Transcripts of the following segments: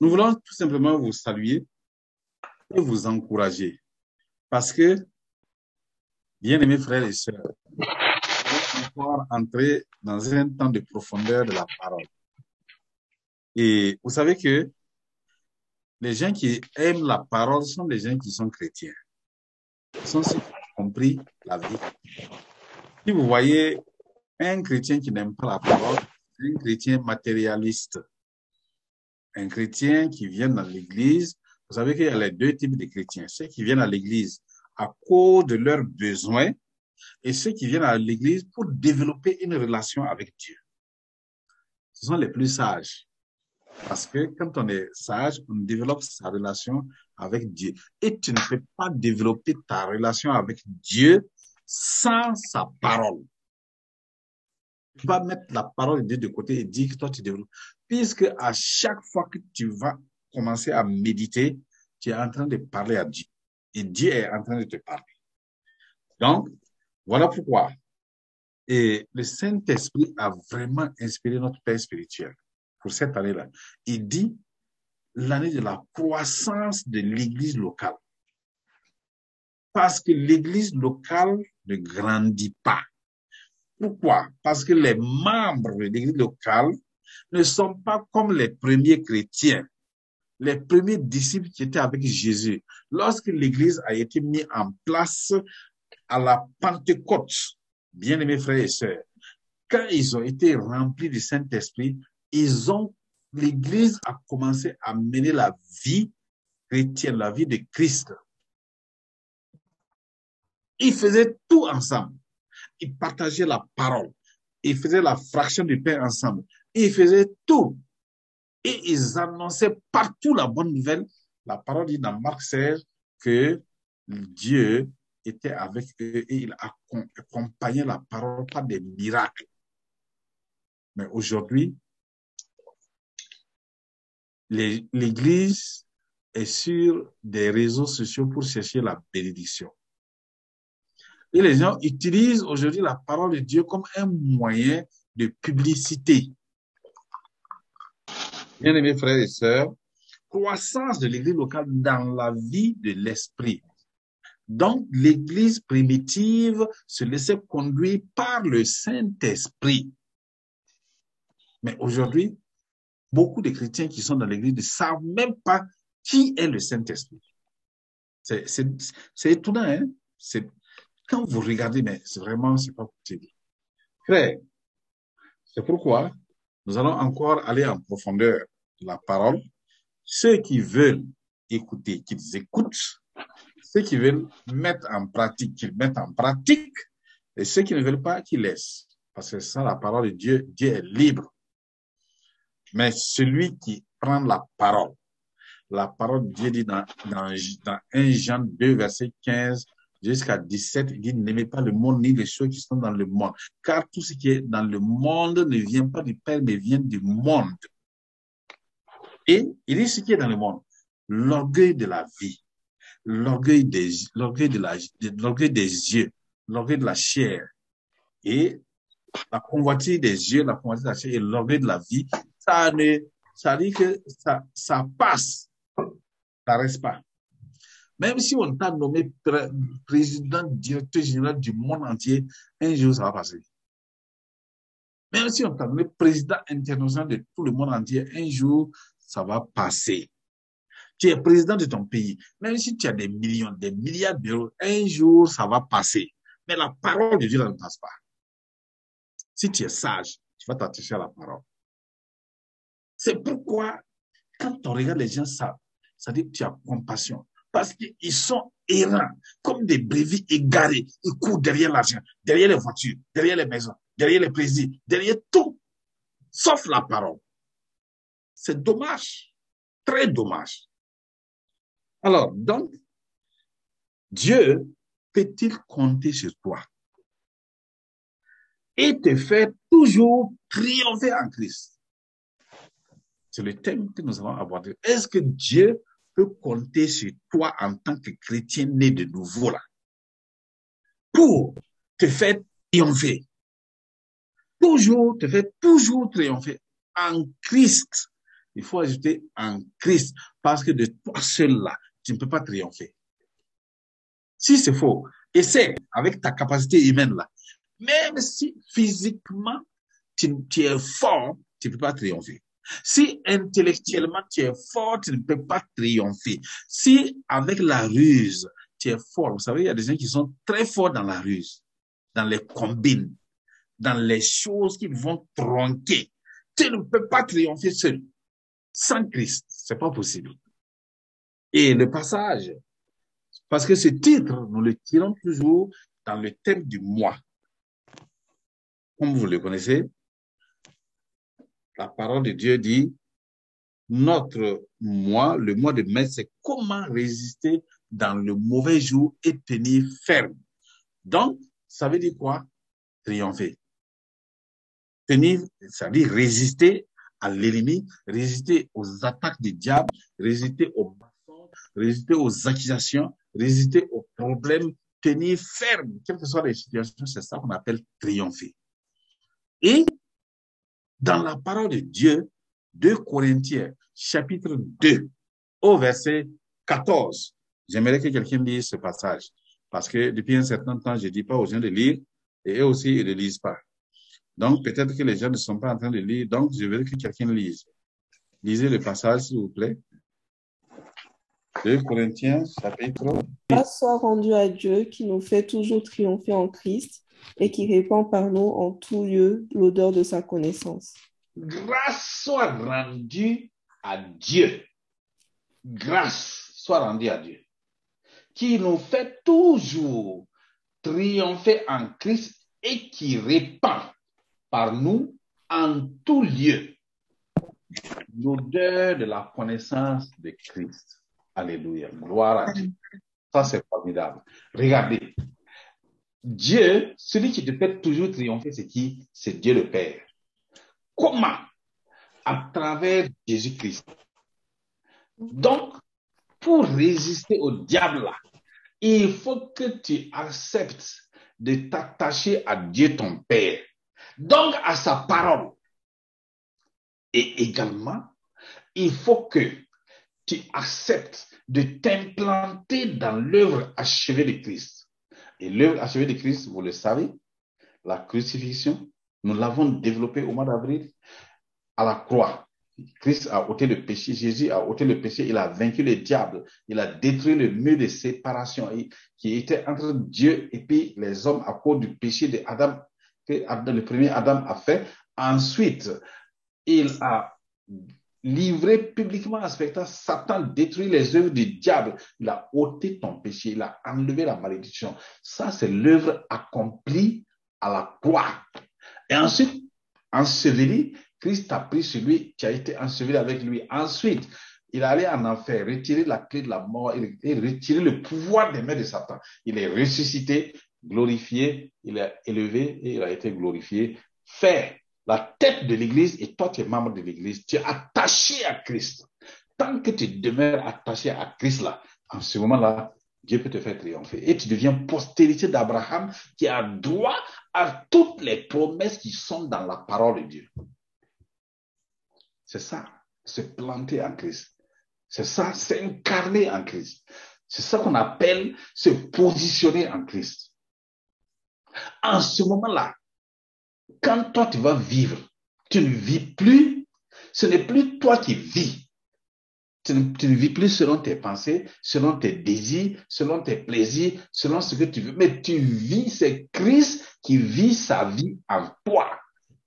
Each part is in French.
Nous voulons tout simplement vous saluer et vous encourager parce que, bien aimés frères et sœurs, nous allons pouvoir entrer dans un temps de profondeur de la parole. Et vous savez que les gens qui aiment la parole sont les gens qui sont chrétiens. Ce sont ceux qui ont compris la vie. Si vous voyez un chrétien qui n'aime pas la parole, un chrétien matérialiste, un chrétien qui vient dans l'église, vous savez qu'il y a les deux types de chrétiens. Ceux qui viennent à l'église à cause de leurs besoins et ceux qui viennent à l'église pour développer une relation avec Dieu. Ce sont les plus sages. Parce que quand on est sage, on développe sa relation avec Dieu. Et tu ne peux pas développer ta relation avec Dieu sans sa parole. Tu vas mettre la parole de Dieu de côté et dire que toi tu développes. Puisque à chaque fois que tu vas commencer à méditer, tu es en train de parler à Dieu. Et Dieu est en train de te parler. Donc, voilà pourquoi. Et le Saint-Esprit a vraiment inspiré notre Père spirituel pour cette année-là. Il dit l'année de la croissance de l'Église locale. Parce que l'Église locale ne grandit pas. Pourquoi? Parce que les membres de l'Église locale ne sont pas comme les premiers chrétiens, les premiers disciples qui étaient avec Jésus. Lorsque l'Église a été mise en place à la Pentecôte, bien aimés frères et sœurs, quand ils ont été remplis du Saint-Esprit, ils ont, l'Église a commencé à mener la vie chrétienne, la vie de Christ. Ils faisaient tout ensemble. Ils partageaient la parole. Ils faisaient la fraction du pain ensemble. Ils faisaient tout. Et ils annonçaient partout la bonne nouvelle. La parole dit dans Marc 16 que Dieu était avec eux et il accompagnait la parole par des miracles. Mais aujourd'hui, l'Église est sur des réseaux sociaux pour chercher la bénédiction. Et les gens utilisent aujourd'hui la parole de Dieu comme un moyen de publicité. Bien aimés frères et sœurs, croissance de l'Église locale dans la vie de l'Esprit. Donc, l'Église primitive se laissait conduire par le Saint-Esprit. Mais aujourd'hui, beaucoup de chrétiens qui sont dans l'Église ne savent même pas qui est le Saint-Esprit. C'est étonnant, hein? Quand vous regardez, mais c'est vraiment, c'est pas possible. Frère, c'est pourquoi nous allons encore aller en profondeur de la parole. Ceux qui veulent écouter, qu'ils écoutent. Ceux qui veulent mettre en pratique, qu'ils mettent en pratique. Et ceux qui ne veulent pas, qu'ils laissent. Parce que ça, la parole de Dieu, Dieu est libre. Mais celui qui prend la parole, la parole de Dieu dit dans, dans, dans 1 Jean 2, verset 15 jusqu'à 17, il dit, n'aimez pas le monde ni les choses qui sont dans le monde. Car tout ce qui est dans le monde ne vient pas du Père, mais vient du monde. Et il dit ce qui est dans le monde. L'orgueil de la vie, l'orgueil des, l'orgueil de la, l'orgueil des yeux, l'orgueil de la chair et la convoitise des yeux, la convoitise de la chair et l'orgueil de la vie, ça ne, ça dit que ça, ça passe. Ça reste pas. Même si on t'a nommé président, directeur général du monde entier, un jour ça va passer. Même si on t'a nommé président international de tout le monde entier, un jour ça va passer. Tu es président de ton pays. Même si tu as des millions, des milliards d'euros, un jour ça va passer. Mais la parole de Dieu ne passe pas. Si tu es sage, tu vas t'attacher à la parole. C'est pourquoi, quand on regarde les gens, ça, ça dit que tu as compassion parce qu'ils sont errants, comme des brebis égarés. Ils courent derrière l'argent, derrière les voitures, derrière les maisons, derrière les plaisirs, derrière tout, sauf la parole. C'est dommage, très dommage. Alors, donc, Dieu peut-il compter sur toi et te faire toujours triompher en Christ? C'est le thème que nous allons aborder. Est-ce que Dieu compter sur toi en tant que chrétien né de nouveau là pour te faire triompher. Toujours, te faire toujours triompher en Christ. Il faut ajouter en Christ, parce que de toi seul là, tu ne peux pas triompher. Si c'est faux, essaie avec ta capacité humaine là. Même si physiquement tu, tu es fort, tu ne peux pas triompher. Si intellectuellement tu es fort, tu ne peux pas triompher. Si avec la ruse, tu es fort, vous savez, il y a des gens qui sont très forts dans la ruse, dans les combines, dans les choses qui vont tronquer. Tu ne peux pas triompher seul. Sans Christ, c'est pas possible. Et le passage, parce que ce titre, nous le tirons toujours dans le thème du moi. Comme vous le connaissez, la parole de Dieu dit, notre moi, le moi de mai, c'est comment résister dans le mauvais jour et tenir ferme. Donc, ça veut dire quoi? Triompher. Tenir, ça veut dire résister à l'ennemi, résister aux attaques du diable, résister aux mensonges, résister aux accusations, résister aux problèmes, tenir ferme, quelles que soient les situations, c'est ça qu'on appelle triompher. Et dans la parole de Dieu, 2 Corinthiens, chapitre 2, au verset 14, j'aimerais que quelqu'un lise ce passage, parce que depuis un certain temps, je ne dis pas aux gens de lire, et eux aussi, ils ne lisent pas. Donc, peut-être que les gens ne sont pas en train de lire, donc je veux que quelqu'un lise. Lisez le passage, s'il vous plaît. 2 Corinthiens, chapitre. Grâce soit rendue à Dieu qui nous fait toujours triompher en Christ et qui répand par nous en tout lieu l'odeur de sa connaissance. Grâce soit rendue à Dieu. Grâce soit rendue à Dieu. Qui nous fait toujours triompher en Christ et qui répand par nous en tout lieu l'odeur de la connaissance de Christ. Alléluia. Gloire à Dieu. Ça, c'est formidable. Regardez. Dieu, celui qui te fait toujours triompher, c'est qui? C'est Dieu le Père. Comment? À travers Jésus-Christ. Donc, pour résister au diable il faut que tu acceptes de t'attacher à Dieu ton Père. Donc, à sa parole. Et également, il faut que tu acceptes de t'implanter dans l'œuvre achevée de Christ. Et l'œuvre achevée de Christ, vous le savez, la crucifixion, nous l'avons développée au mois d'avril à la croix. Christ a ôté le péché, Jésus a ôté le péché, il a vaincu le diable, il a détruit le mur de séparation qui était entre Dieu et puis les hommes à cause du péché de Adam que le premier Adam a fait. Ensuite, il a livré publiquement un spectacle. Satan détruit les œuvres du diable. Il a ôté ton péché. Il a enlevé la malédiction. Ça, c'est l'œuvre accomplie à la croix. Et ensuite, enseveli, Christ a pris celui qui a été enseveli avec lui. Ensuite, il allé en enfer, retirer la clé de la mort et retirer le pouvoir des mains de Satan. Il est ressuscité, glorifié, il est élevé et il a été glorifié. Fait la tête de l'Église et toi tu es membre de l'Église, tu es attaché à Christ. Tant que tu demeures attaché à Christ là, en ce moment-là, Dieu peut te faire triompher. Et tu deviens postérité d'Abraham qui a droit à toutes les promesses qui sont dans la parole de Dieu. C'est ça, se planter en Christ. C'est ça, s'incarner en Christ. C'est ça qu'on appelle se positionner en Christ. En ce moment-là, quand toi tu vas vivre, tu ne vis plus, ce n'est plus toi qui vis. Tu ne, vis plus selon tes pensées, selon tes désirs, selon tes plaisirs, selon ce que tu veux. Mais tu vis, c'est Christ qui vit sa vie en toi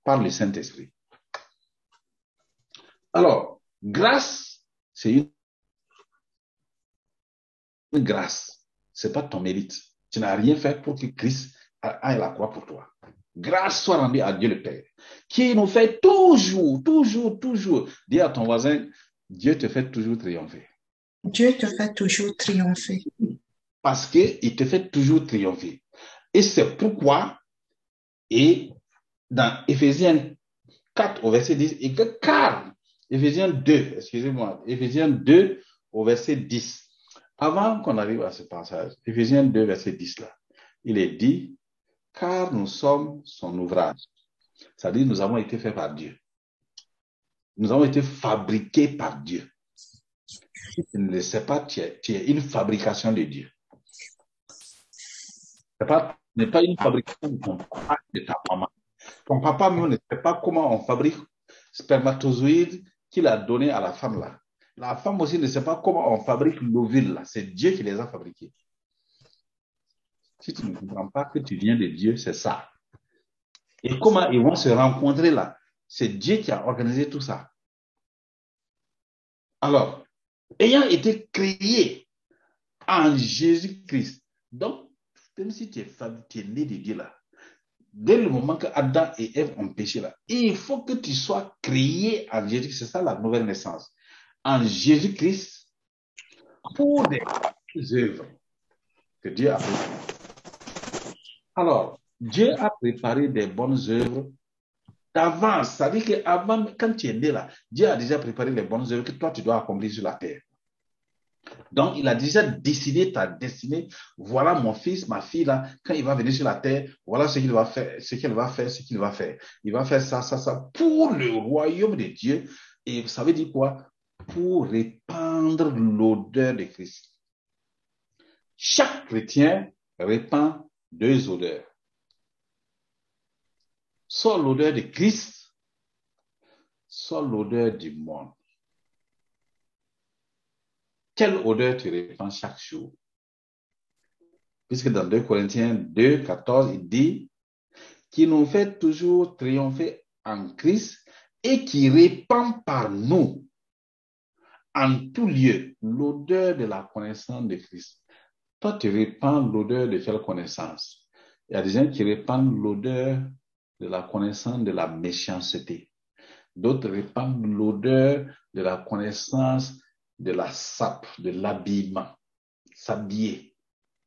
par le Saint-Esprit. Alors, grâce, c'est une, une grâce. C'est pas ton mérite. Tu n'as rien fait pour que Christ aille la croix pour toi. Grâce soit rendue à Dieu le Père, qui nous fait toujours, toujours, toujours. Dis à ton voisin, Dieu te fait toujours triompher. Dieu te fait toujours triompher. Parce qu'il te fait toujours triompher. Et c'est pourquoi, et dans Ephésiens 4 au verset 10, et que car, Ephésiens 2, excusez-moi, Ephésiens 2 au verset 10, avant qu'on arrive à ce passage, Ephésiens 2 verset 10 là, il est dit, car nous sommes son ouvrage. C'est-à-dire, nous avons été faits par Dieu. nous avons été fabriqués par Dieu. Si tu ne le sais pas, tu es, une fabrication de Dieu. Ce n'est pas, une fabrication de ton papa de ta maman. Ton papa même ne sait pas comment on fabrique spermatozoïdes qu'il a donné à la femme là. La femme aussi ne sait pas comment on fabrique l'ovule là. C'est Dieu qui les a fabriqués. Si tu ne comprends pas que tu viens de Dieu, c'est ça. Et comment ils vont se rencontrer là? C'est Dieu qui a organisé tout ça. Alors, ayant été créé en Jésus-Christ, donc, même si tu es, tu es né de Dieu là, dès le moment que Adam et Ève ont péché là, il faut que tu sois créé en Jésus. C'est ça la nouvelle naissance. En Jésus-Christ, pour des œuvres que Dieu a fait. Alors, Dieu a préparé des bonnes œuvres d'avance. Ça veut dire qu'avant, quand tu es né là, Dieu a déjà préparé les bonnes œuvres que toi tu dois accomplir sur la terre. Donc, il a déjà décidé ta destinée. Voilà mon fils, ma fille là, quand il va venir sur la terre, voilà ce qu'il va faire, ce qu'elle va faire, ce qu'il va faire. Il va faire ça, ça, ça pour le royaume de Dieu. Et ça veut dire quoi? Pour répandre l'odeur de Christ. Chaque chrétien répand deux odeurs. Soit l'odeur de Christ, soit l'odeur du monde. Quelle odeur tu répands chaque jour? Puisque dans 2 Corinthiens 2, 14, il dit qui nous fait toujours triompher en Christ et qui répand par nous en tout lieu l'odeur de la connaissance de Christ. Toi, tu répands l'odeur de quelle connaissance? Il y a des gens qui répandent l'odeur de la connaissance de la méchanceté. D'autres répandent l'odeur de la connaissance de la sape, de l'habillement, s'habiller.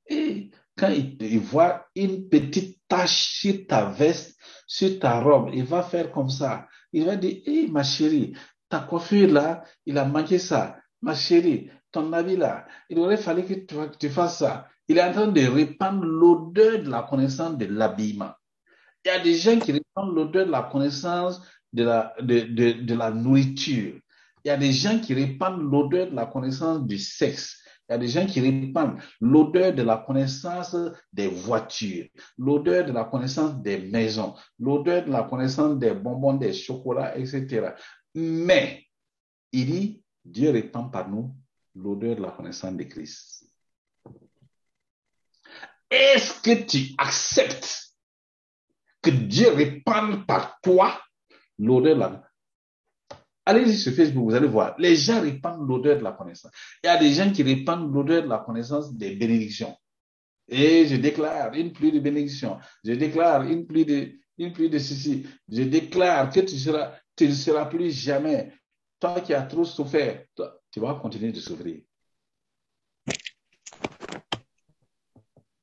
Et quand il, voit une petite tache sur ta veste, sur ta robe, il va faire comme ça. Il va dire, hé ma chérie, ta coiffure là, il a manqué ça. Ma chérie, ton habit là, il aurait fallu que tu, fasses ça. Il est en train de répandre l'odeur de la connaissance de l'habillement. Il y a des gens qui répandent l'odeur de la connaissance de la, de, de la nourriture. Il y a des gens qui répandent l'odeur de la connaissance du sexe. Il y a des gens qui répandent l'odeur de la connaissance des voitures, l'odeur de la connaissance des maisons, l'odeur de la connaissance des bonbons, des chocolats, etc. Mais, il dit, Dieu répand par nous l'odeur de la connaissance de Christ. Est-ce que tu acceptes que Dieu répande par toi l'odeur de la Allez-y sur Facebook, vous allez voir. Les gens répandent l'odeur de la connaissance. Il y a des gens qui répandent l'odeur de la connaissance des bénédictions. Et je déclare une pluie de bénédictions. Je déclare une pluie de, une pluie de ceci. Je déclare que tu seras, tu ne seras plus jamais. Toi qui as trop souffert, tu vas continuer de souffrir.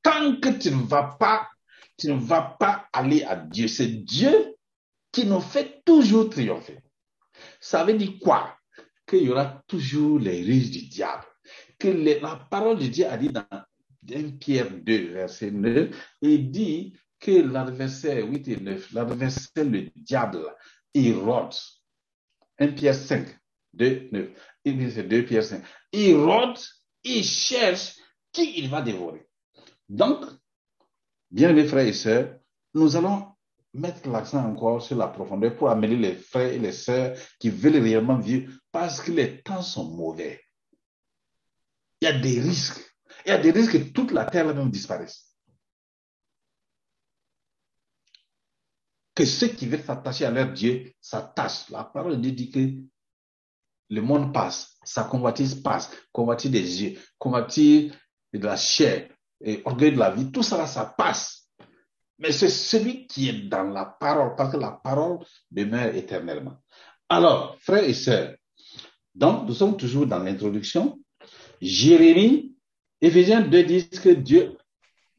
Tant que tu ne vas pas, tu ne vas pas aller à Dieu. C'est Dieu qui nous fait toujours triompher. Ça veut dire quoi? Qu'il y aura toujours les ruses du diable. Que la parole de Dieu a dit dans 1 Pierre 2, verset 9, il dit que l'adversaire, 8 et 9, l'adversaire, le diable, il rôde. 1 Pierre 5, 2, 9. Il dit 2 Pierre 5. Il rôde, il cherche qui il va dévorer. Donc, bien mes frères et sœurs, nous allons mettre l'accent encore sur la profondeur pour amener les frères et les sœurs qui veulent réellement vivre parce que les temps sont mauvais. Il y a des risques. Il y a des risques que toute la terre même disparaisse. Que ceux qui veulent s'attacher à leur Dieu s'attachent. La parole de Dieu dit que le monde passe, sa convoitise passe, convoitise des yeux, convoitise de la chair, et orgueil de la vie, tout ça, ça passe. Mais c'est celui qui est dans la parole, parce que la parole demeure éternellement. Alors, frères et sœurs, donc nous sommes toujours dans l'introduction. Jérémie, Éphésiens 2 disent que Dieu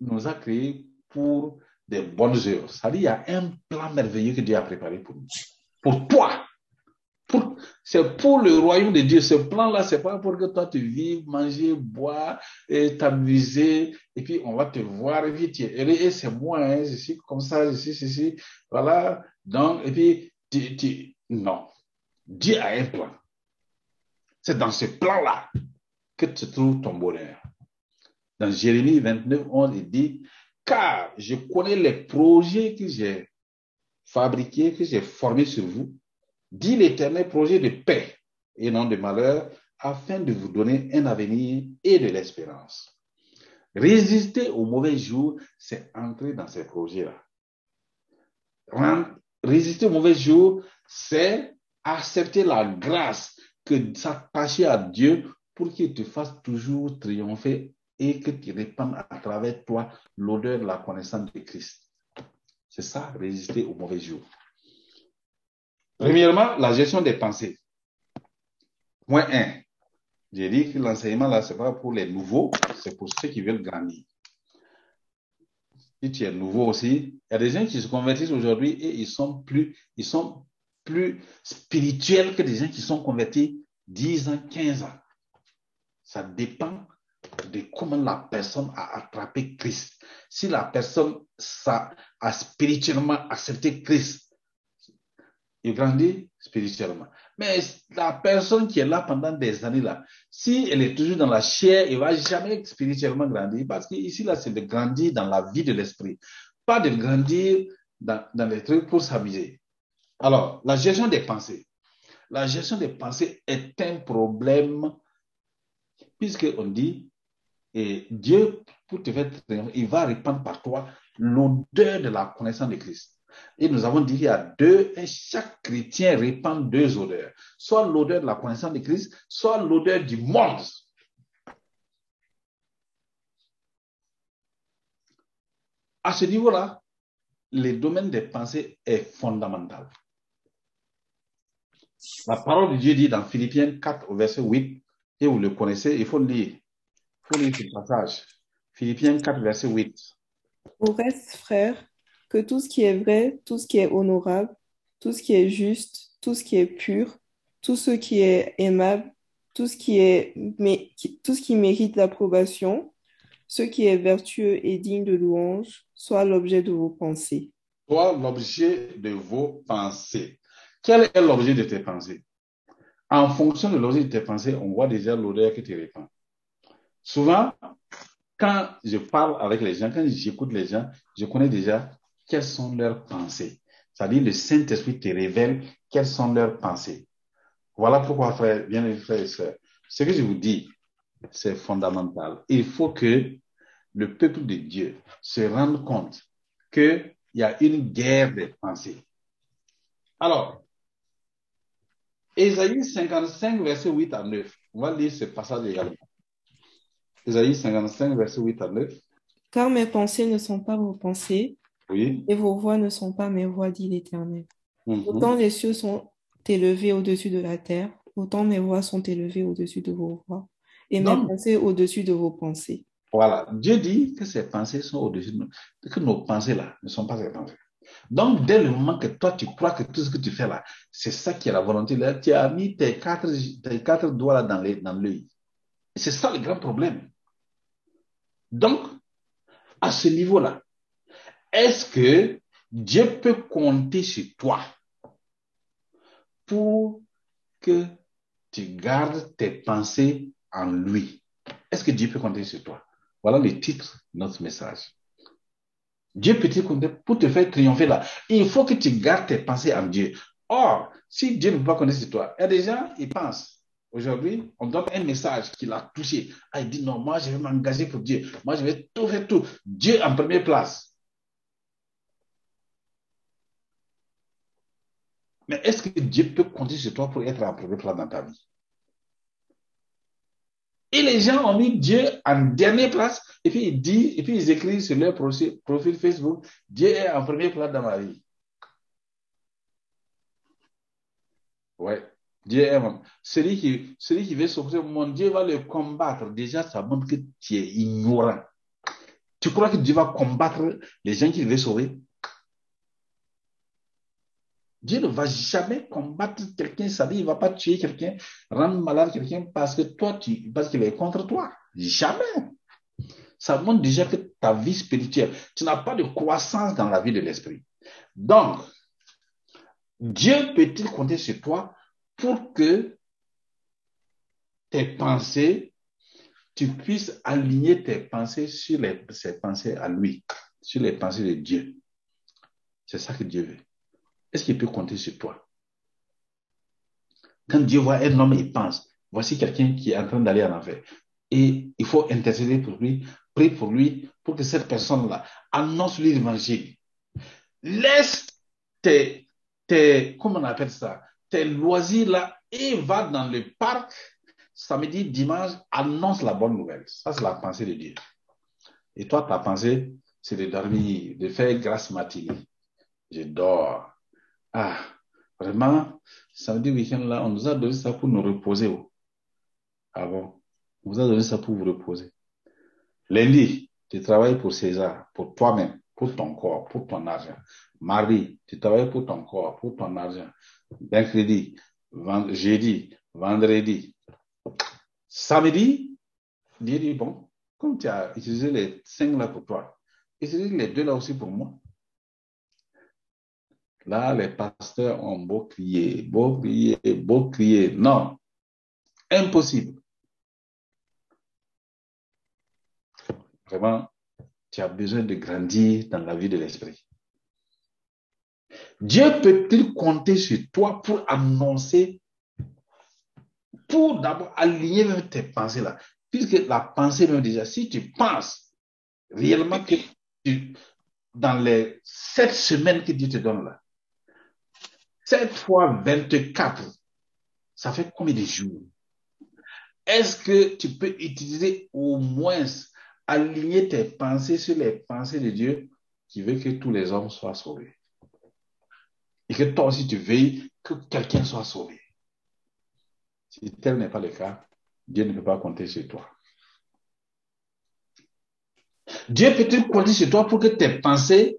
nous a créés pour des bonnes œuvres. Dit, il y a un plan merveilleux que Dieu a préparé pour nous. Pour toi c'est pour le royaume de Dieu. Ce plan-là, c'est pas pour que toi tu vives, manger, boire, et t'amuser, et puis on va te voir, et puis c'est moi, hein, je suis comme ça, je suis ceci, voilà. Donc, et puis, tu, non. Dieu a un plan. C'est dans ce plan-là que se trouve ton bonheur. Dans Jérémie 29, 11, il dit, car je connais les projets que j'ai fabriqués, que j'ai formés sur vous, dit l'éternel projet de paix et non de malheur, afin de vous donner un avenir et de l'espérance. Résister aux mauvais jours, c'est entrer dans ces projets-là. Résister aux mauvais jours, c'est accepter la grâce que s'attacher à Dieu pour qu'il te fasse toujours triompher et que tu répandes à travers toi l'odeur de la connaissance de Christ. C'est ça, résister aux mauvais jours. Premièrement, la gestion des pensées. Point 1. J'ai dit que l'enseignement là, c'est pas pour les nouveaux, c'est pour ceux qui veulent grandir. Si tu es nouveau aussi, il y a des gens qui se convertissent aujourd'hui et ils sont plus, ils sont plus spirituels que des gens qui sont convertis 10 ans, 15 ans. Ça dépend de comment la personne a attrapé Christ. Si la personne a spirituellement accepté Christ, il grandit spirituellement. Mais la personne qui est là pendant des années là, si elle est toujours dans la chair, elle va jamais spirituellement grandir parce qu'ici là, c'est de grandir dans la vie de l'esprit, pas de grandir dans, dans les trucs pour s'amuser. Alors, la gestion des pensées. La gestion des pensées est un problème puisqu'on dit, et Dieu, pour te faire il va répandre par toi l'odeur de la connaissance de Christ. Et nous avons dit qu'il y a deux, et chaque chrétien répand deux odeurs. Soit l'odeur de la connaissance de Christ, soit l'odeur du monde. À ce niveau-là, le domaine des pensées est fondamental. La parole de Dieu dit dans Philippiens 4 au verset 8, et vous le connaissez, il faut lire. Faut lire ce passage. Philippiens 4, verset 8. Au reste, frères, que tout ce qui est vrai, tout ce qui est honorable, tout ce qui est juste, tout ce qui est pur, tout ce qui est aimable, tout ce qui, est, tout ce qui mérite l'approbation, ce qui est vertueux et digne de louange, soit l'objet de vos pensées. Soit l'objet de vos pensées. Quel est l'objet de tes pensées? En fonction de l'objet de tes pensées, on voit déjà l'odeur que tu répands. Souvent, quand je parle avec les gens, quand j'écoute les gens, je connais déjà quelles sont leurs pensées. C'est-à-dire le Saint-Esprit te révèle quelles sont leurs pensées. Voilà pourquoi, frère, bien frères et sœurs, ce que je vous dis, c'est fondamental. Il faut que le peuple de Dieu se rende compte qu'il y a une guerre des pensées. Alors, Ésaïe 55, verset 8 à 9. On va lire ce passage également. Ésaïe 55, verset 8 à 9. Car mes pensées ne sont pas vos pensées, et vos voix ne sont pas mes voix, dit l'Éternel. Mhm. Autant les cieux sont élevés au-dessus de la terre, autant mes voix sont élevées au-dessus de vos voix, et mes pensées au-dessus de vos pensées. Voilà, Dieu dit que ces pensées sont au-dessus de nous, que nos pensées là ne sont pas ces pensées. Donc, dès le moment que toi, tu crois que tout ce que tu fais là, c'est ça qui est la volonté, là, tu as mis tes quatre, tes quatre doigts là dans l'œil. C'est ça le grand problème. Donc, à ce niveau-là, est-ce que Dieu peut compter sur toi pour que tu gardes tes pensées en lui? Est-ce que Dieu peut compter sur toi? Voilà le titre de notre message. Dieu peut-il compter pour te faire triompher là? Il faut que tu gardes tes pensées en Dieu. Or, si Dieu ne peut pas compter sur toi, il y a des gens, ils pensent. Aujourd'hui, on donne un message qui l'a touché. Ah, il dit non, moi je vais m'engager pour Dieu. Moi je vais tout faire tout. Dieu en première place. Mais est-ce que Dieu peut compter sur toi pour être en premier plan dans ta vie? Et les gens ont mis Dieu en dernière place, et puis ils disent, et puis ils écrivent sur leur profil Facebook, Dieu est en premier plan dans ma vie. Ouais. Dieu est celui qui, celui qui veut sortir, mon Dieu va le combattre. Déjà, ça montre que tu es ignorant. Tu crois que Dieu va combattre les gens qu'il veut sauver? Dieu ne va jamais combattre quelqu'un, ça dit, il ne va pas tuer quelqu'un, rendre malade quelqu'un parce que toi, tu, parce qu'il est contre toi. Jamais. Ça montre déjà que ta vie spirituelle, tu n'as pas de croissance dans la vie de l'esprit. Donc, Dieu peut-il compter sur toi pour que tes pensées, tu puisses aligner tes pensées sur ses pensées à lui, sur les pensées de Dieu. C'est ça que Dieu veut. Est-ce qu'il peut compter sur toi? Quand Dieu voit un homme, il pense, voici quelqu'un qui est en train d'aller en enfer. Et il faut intercéder pour lui, prier pour lui, pour que cette personne-là annonce lui l'évangile. Laisse tes, tes, comment on appelle ça, tes loisirs là et va dans le parc samedi, dimanche, annonce la bonne nouvelle. Ça, c'est la pensée de Dieu. Et toi, ta pensée, c'est de dormir, de faire grâce matinée. Je dors. Ah, vraiment, samedi week-end là, on nous a donné ça pour nous reposer. Oh. Ah bon? On vous a donné ça pour vous reposer. Lundi, tu travailles pour César, pour toi-même, pour ton corps, pour ton argent. Mardi, tu travailles pour ton corps, pour ton argent. Mercredi, jeudi, vendredi. Samedi, Dieu dit, bon, comme tu as utilisé les cinq là pour toi, utilise les deux là aussi pour moi. Là, les pasteurs ont beau crier, beau crier, beau crier. Non, impossible. Vraiment, tu as besoin de grandir dans la vie de l'esprit. Dieu peut-il compter sur toi pour annoncer, pour d'abord aligner même tes pensées là, puisque la pensée même déjà, si tu penses réellement que dans les sept semaines que Dieu te donne là, 7 fois 24, ça fait combien de jours? Est-ce que tu peux utiliser au moins aligner tes pensées sur les pensées de Dieu qui veut que tous les hommes soient sauvés? Et que toi aussi tu veilles que quelqu'un soit sauvé. Si tel n'est pas le cas, Dieu ne peut pas compter sur toi. Dieu peut-il compter sur toi pour que tes pensées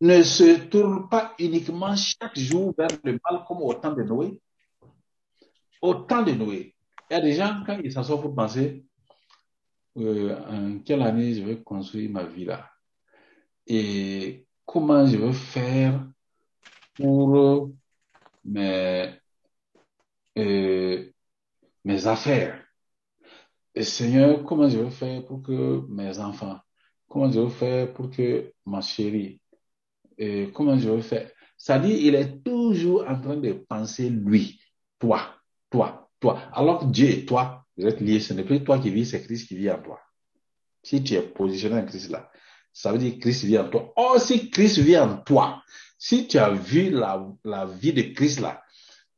ne se tourne pas uniquement chaque jour vers le mal comme au temps de Noé. Au temps de Noé, il y a des gens, quand ils s'assoient pour penser, euh, en quelle année je vais construire ma vie là et comment je vais faire pour mes, euh, mes affaires? Et Seigneur, comment je vais faire pour que mes enfants, comment je vais faire pour que ma chérie, et comment je vais faire? Ça dit, il est toujours en train de penser lui, toi, toi, toi. Alors que Dieu toi, vous êtes liés. Ce n'est plus toi qui vis, c'est Christ qui vit en toi. Si tu es positionné en Christ là, ça veut dire Christ vit en toi. Oh, si Christ vit en toi, si tu as vu la, la vie de Christ là,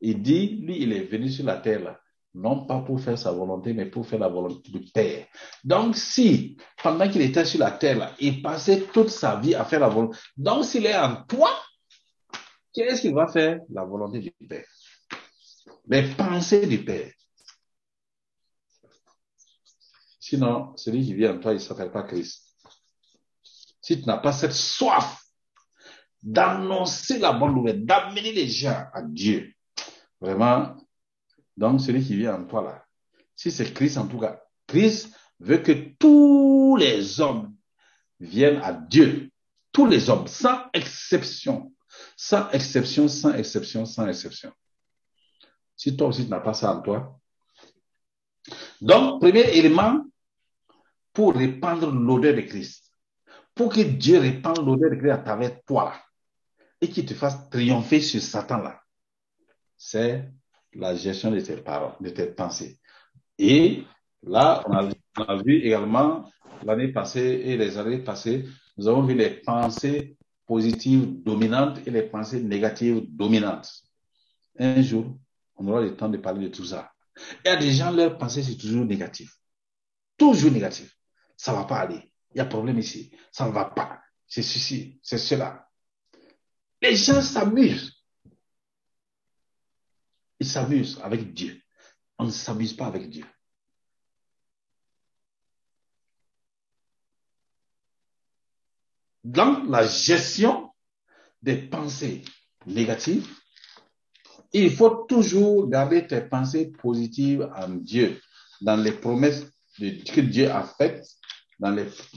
il dit, lui, il est venu sur la terre là, non pas pour faire sa volonté, mais pour faire la volonté du Père. Donc, si, pendant qu'il était sur la terre, là, il passait toute sa vie à faire la volonté, donc s'il est en toi, qu'est-ce qu'il va faire? La volonté du Père. Les pensées du Père. Sinon, celui qui vit en toi, il ne s'appelle pas Christ. Si tu n'as pas cette soif d'annoncer la bonne nouvelle, d'amener les gens à Dieu, vraiment, donc, celui qui vient en toi là, si c'est Christ en tout cas, Christ veut que tous les hommes viennent à Dieu. Tous les hommes, sans exception. Sans exception, sans exception, sans exception. Si toi aussi tu n'as pas ça en toi. Donc, premier élément pour répandre l'odeur de Christ. Pour que Dieu répande l'odeur de Christ à travers toi là. Et qu'il te fasse triompher sur Satan là. C'est la gestion de tes paroles, de tes pensées. Et là, on a, vu également l'année passée et les années passées, nous avons vu les pensées positives dominantes et les pensées négatives dominantes. Un jour, on aura le temps de parler de tout ça. Il y a des gens, leurs pensées, c'est toujours négatif. Toujours négatif. Ça va pas aller. Il y a problème ici. Ça ne va pas. C'est ceci, c'est cela. Les gens s'amusent. Ils s'amusent avec Dieu. On ne s'amuse pas avec Dieu. Dans la gestion des pensées négatives, il faut toujours garder tes pensées positives en Dieu, dans les promesses que Dieu a faites, dans,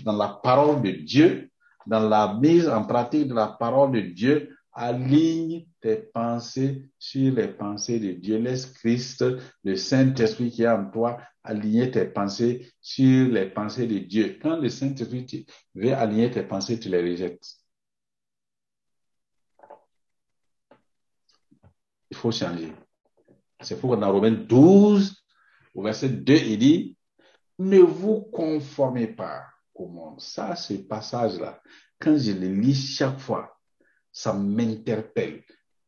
la parole de Dieu, dans la mise en pratique de la parole de Dieu, Aligne tes pensées sur les pensées de Dieu. Laisse Christ, le Saint-Esprit qui est en toi, aligner tes pensées sur les pensées de Dieu. Quand le Saint-Esprit veut aligner tes pensées, tu les rejettes. Il faut changer. C'est pourquoi dans Romains 12, au verset 2, il dit, ne vous conformez pas au monde. Ça, ce passage-là, quand je le lis chaque fois, ça m'interpelle.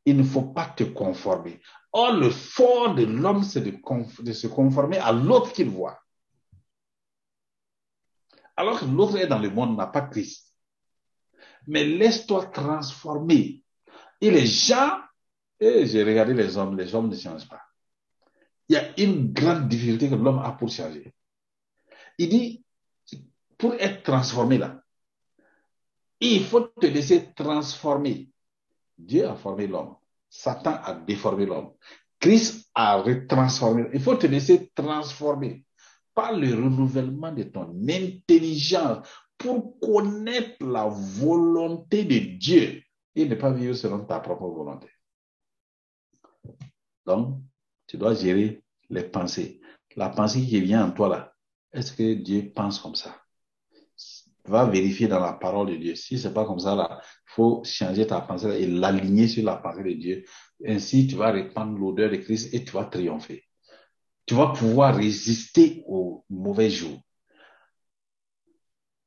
Il ne faut pas te conformer. Or, le fort de l'homme, c'est de, se conformer à l'autre qu'il voit. Alors que l'autre est dans le monde, n'a pas Christ. Mais laisse-toi transformer. Et les gens, et j'ai regardé les hommes, les hommes ne changent pas. Il y a une grande difficulté que l'homme a pour changer. Il dit, pour être transformé là, il faut te laisser transformer. Dieu a formé l'homme. Satan a déformé l'homme. Christ a retransformé. Il faut te laisser transformer par le renouvellement de ton intelligence pour connaître la volonté de Dieu et ne pas vivre selon ta propre volonté. Donc, tu dois gérer les pensées. La pensée qui vient en toi là, est-ce que Dieu pense comme ça? Va vérifier dans la parole de Dieu. Si c'est pas comme ça là, faut changer ta pensée et l'aligner sur la pensée de Dieu. Ainsi, tu vas répandre l'odeur de Christ et tu vas triompher. Tu vas pouvoir résister aux mauvais jours.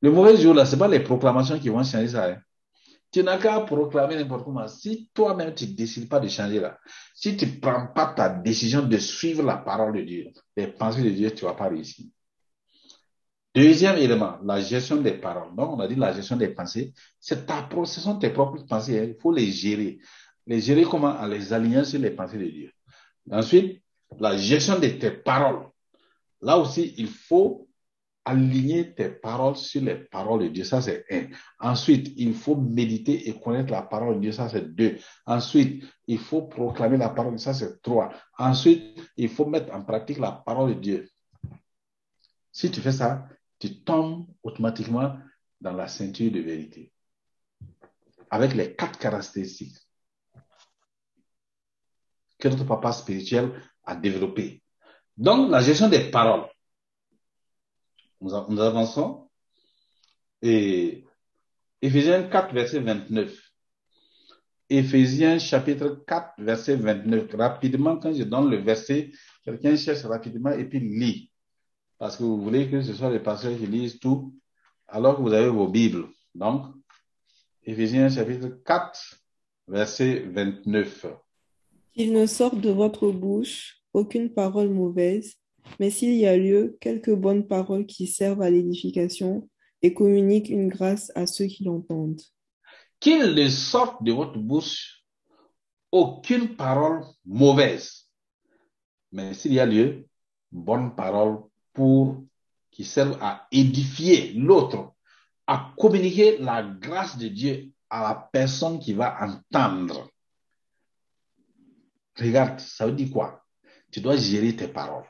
Le mauvais jour là, c'est pas les proclamations qui vont changer ça. Hein. Tu n'as qu'à proclamer n'importe comment. Si toi-même, tu ne décides pas de changer là, si tu ne prends pas ta décision de suivre la parole de Dieu, les pensées de Dieu, tu ne vas pas réussir. Deuxième élément, la gestion des paroles. Donc, on a dit la gestion des pensées. C'est ta, ce sont tes propres pensées. Hein. Il faut les gérer. Les gérer comment? En les alignant sur les pensées de Dieu. Ensuite, la gestion de tes paroles. Là aussi, il faut aligner tes paroles sur les paroles de Dieu. Ça, c'est un. Ensuite, il faut méditer et connaître la parole de Dieu. Ça, c'est deux. Ensuite, il faut proclamer la parole. Ça, c'est trois. Ensuite, il faut mettre en pratique la parole de Dieu. Si tu fais ça, tu tombes automatiquement dans la ceinture de vérité. Avec les quatre caractéristiques que notre papa spirituel a développées. Donc, la gestion des paroles nous, avançons. Et Éphésiens 4, verset 29. Éphésiens chapitre 4, verset 29. Rapidement, quand je donne le verset, quelqu'un cherche rapidement et puis lit. Parce que vous voulez que ce soit les pasteurs qui lisent tout, alors que vous avez vos Bibles. Donc, Éphésiens chapitre 4, verset 29. Qu'il ne sorte de votre bouche aucune parole mauvaise, mais s'il y a lieu, quelques bonnes paroles qui servent à l'édification et communiquent une grâce à ceux qui l'entendent. Qu'il ne sorte de votre bouche aucune parole mauvaise, mais s'il y a lieu, bonnes paroles pour qui servent à édifier l'autre, à communiquer la grâce de Dieu à la personne qui va entendre. Regarde, ça veut dire quoi? Tu dois gérer tes paroles.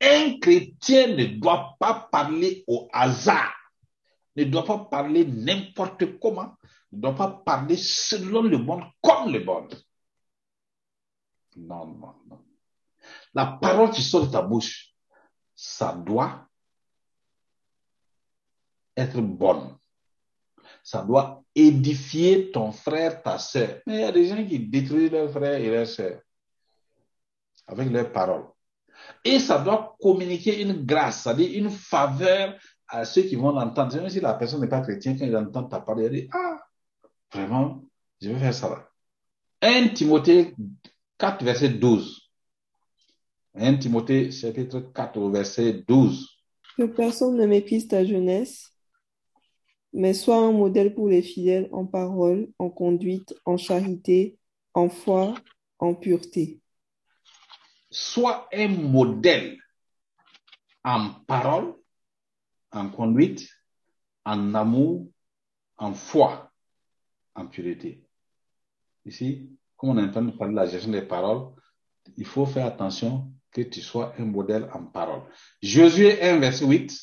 Un chrétien ne doit pas parler au hasard, ne doit pas parler n'importe comment, ne doit pas parler selon le monde comme le monde. Non, non, non. La parole qui sort de ta bouche, ça doit être bonne. Ça doit édifier ton frère, ta soeur. Mais il y a des gens qui détruisent leurs frères et leurs soeurs avec leurs paroles. Et ça doit communiquer une grâce, c'est-à-dire une faveur à ceux qui vont l'entendre. Même si la personne n'est pas chrétienne, quand il entend ta parole, il dit, ah, vraiment, je vais faire ça là. 1 Timothée 4, verset 12. 1 Timothée chapitre 4, verset 12. Que personne ne méprise ta jeunesse, mais sois un modèle pour les fidèles en parole, en conduite, en charité, en foi, en pureté soit un modèle en parole, en conduite, en amour, en foi, en pureté. Ici, comme on est en train de parler de la gestion des paroles, il faut faire attention que tu sois un modèle en parole. Josué 1, verset 8.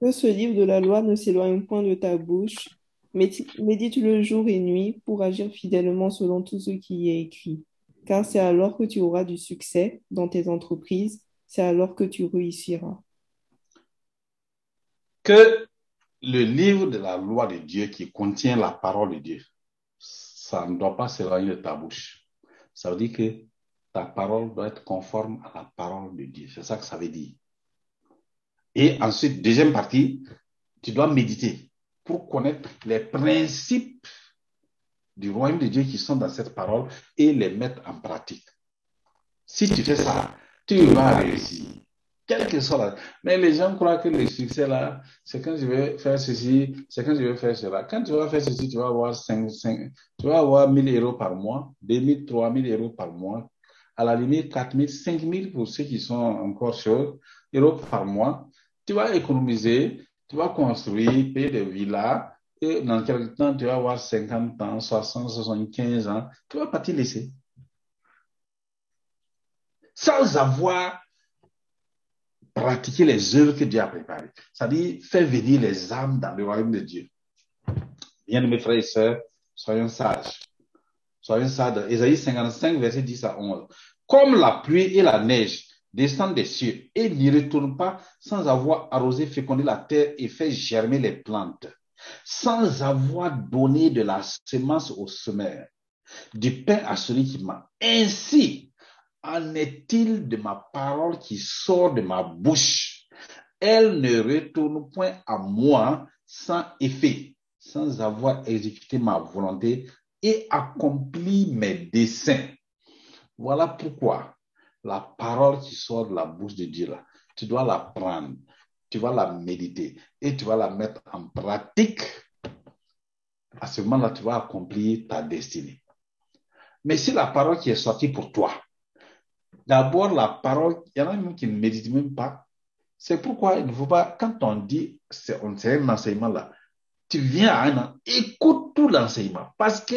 Que ce livre de la loi ne s'éloigne point de ta bouche, Médite le jour et nuit pour agir fidèlement selon tout ce qui y est écrit. Car c'est alors que tu auras du succès dans tes entreprises, c'est alors que tu réussiras. Que le livre de la loi de Dieu qui contient la parole de Dieu, ça ne doit pas s'éloigner de ta bouche. Ça veut dire que ta parole doit être conforme à la parole de Dieu. C'est ça que ça veut dire. Et ensuite, deuxième partie, tu dois méditer pour connaître les principes du royaume de Dieu qui sont dans cette parole et les mettre en pratique. Si tu fais ça, tu vas réussir. Quel que soit la... Mais les gens croient que le succès là, c'est quand je vais faire ceci, c'est quand je vais faire cela. Quand tu vas faire ceci, tu vas avoir 5, 5, tu vas avoir 1000 euros par mois, 2000, 3000 euros par mois, à la limite 4000, 5000 pour ceux qui sont encore chauds, euros par mois. Tu vas économiser, tu vas construire, payer des villas, et dans quelques temps, tu vas avoir 50 ans, 60, 75 ans, tu vas partir laisser. Sans avoir pratiqué les œuvres que Dieu a préparées. C'est-à-dire, faire venir les âmes dans le royaume de Dieu. Bien, mes frères et sœurs, soyons sages. Soyons sages. Ésaïe 55, verset 10 à 11. Comme la pluie et la neige descend des cieux et n'y retourne pas sans avoir arrosé, fécondé la terre et fait germer les plantes, sans avoir donné de la semence au semeur, du pain à celui qui m'a. Ainsi en est-il de ma parole qui sort de ma bouche? Elle ne retourne point à moi sans effet, sans avoir exécuté ma volonté et accompli mes desseins. Voilà pourquoi la parole qui sort de la bouche de Dieu, là, tu dois la prendre, tu vas la méditer et tu vas la mettre en pratique. À ce moment-là, tu vas accomplir ta destinée. Mais si la parole qui est sortie pour toi, d'abord la parole, il y en a même qui ne méditent même pas. C'est pourquoi il ne faut pas, quand on dit, c'est un enseignement là, tu viens à un, écoute tout l'enseignement parce que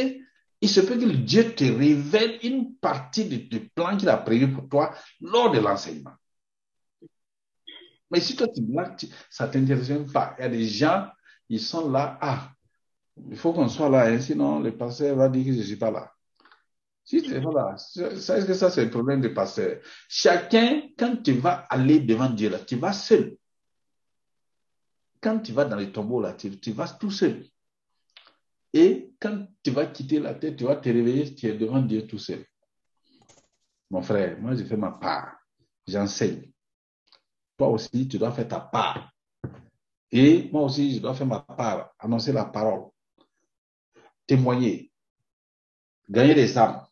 il se peut que Dieu te révèle une partie du, plan qu'il a prévu pour toi lors de l'enseignement. Mais si toi, tu, là, ça ne t'intéresse pas, il y a des gens, ils sont là, ah, il faut qu'on soit là, hein, sinon le pasteur va dire que je ne suis pas là. Si tu n'es pas là, est-ce que ça, c'est le problème du pasteur? Chacun, quand tu vas aller devant Dieu, là, tu vas seul. Quand tu vas dans les tombeaux, là, tu vas tout seul. Et quand tu vas quitter la tête, tu vas te réveiller, tu es devant Dieu tout seul. Mon frère, moi, je fais ma part. J'enseigne. Toi aussi, tu dois faire ta part. Et moi aussi, je dois faire ma part, annoncer la parole, témoigner, gagner des âmes.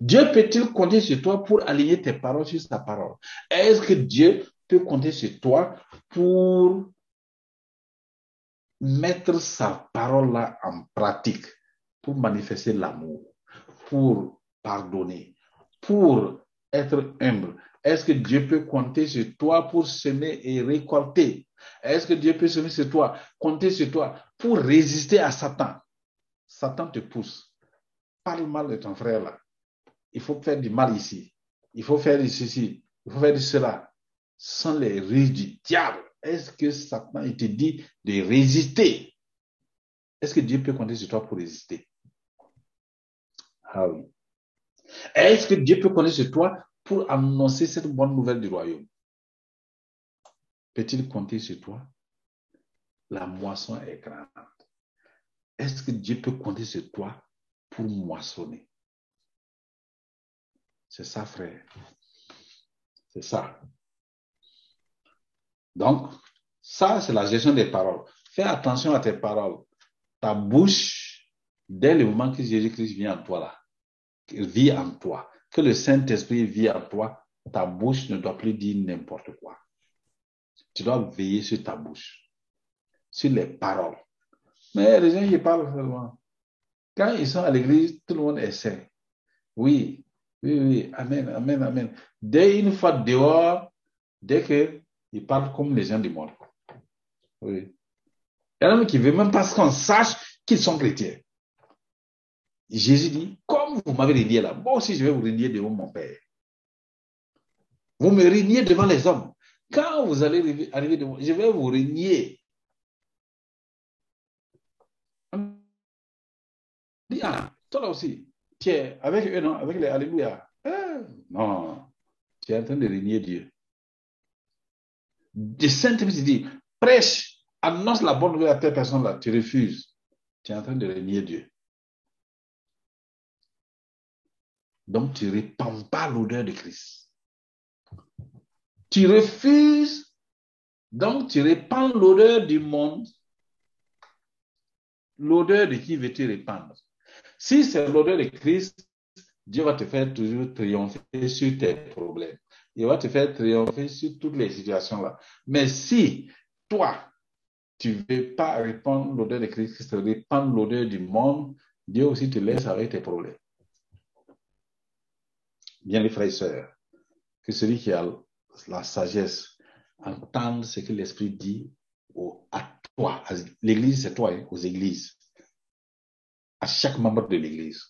Dieu peut-il compter sur toi pour aligner tes paroles sur sa parole? Est-ce que Dieu peut compter sur toi pour mettre sa parole-là en pratique pour manifester l'amour, pour pardonner, pour être humble. Est-ce que Dieu peut compter sur toi pour semer et récolter? Est-ce que Dieu peut semer sur toi, compter sur toi pour résister à Satan? Satan te pousse. Parle mal de ton frère là. Il faut faire du mal ici. Il faut faire du ceci. Il faut faire cela. Sans les riches du diable est-ce que Satan te dit de résister? Est-ce que Dieu peut compter sur toi pour résister? Ah oui. Est-ce que Dieu peut compter sur toi pour annoncer cette bonne nouvelle du royaume? Peut-il compter sur toi? La moisson est grande. Est-ce que Dieu peut compter sur toi pour moissonner? C'est ça, frère. C'est ça. Donc, ça, c'est la gestion des paroles. Fais attention à tes paroles. Ta bouche, dès le moment que Jésus-Christ vient en toi, là, vit en toi, que le Saint-Esprit vit en toi, ta bouche ne doit plus dire n'importe quoi. Tu dois veiller sur ta bouche, sur les paroles. Mais les gens, ils parlent seulement. Quand ils sont à l'église, tout le monde essaie. Oui, oui, oui, Amen, Amen, Amen. Dès une fois dehors, dès que ils parlent comme les gens du monde. Oui. Il y en a qui ne même pas qu'on sache qu'ils sont chrétiens. Jésus dit, comme vous m'avez régné là, moi aussi je vais vous régner devant mon Père. Vous me régnez devant les hommes. Quand vous allez arriver devant, je vais vous régner. ah, toi aussi, es avec eux, non? Avec les Alléluia. Ah, non, tu es en train de régner Dieu. De Saint dit, prêche, annonce la bonne nouvelle à telle personne-là, tu refuses. Tu es en train de régner Dieu. Donc, tu ne répands pas l'odeur de Christ. Tu refuses, donc tu répands l'odeur du monde. L'odeur de qui veux-tu répandre? Si c'est l'odeur de Christ, Dieu va te faire toujours triompher sur tes problèmes. Il va te faire triompher sur toutes les situations-là. Mais si toi, tu ne veux pas répandre l'odeur de Christ, répandre l'odeur du monde, Dieu aussi te laisse avec tes problèmes. Bien les frères et sœurs, que celui qui a la sagesse entende ce que l'Esprit dit à toi. L'Église, c'est toi, hein, aux églises. À chaque membre de l'Église.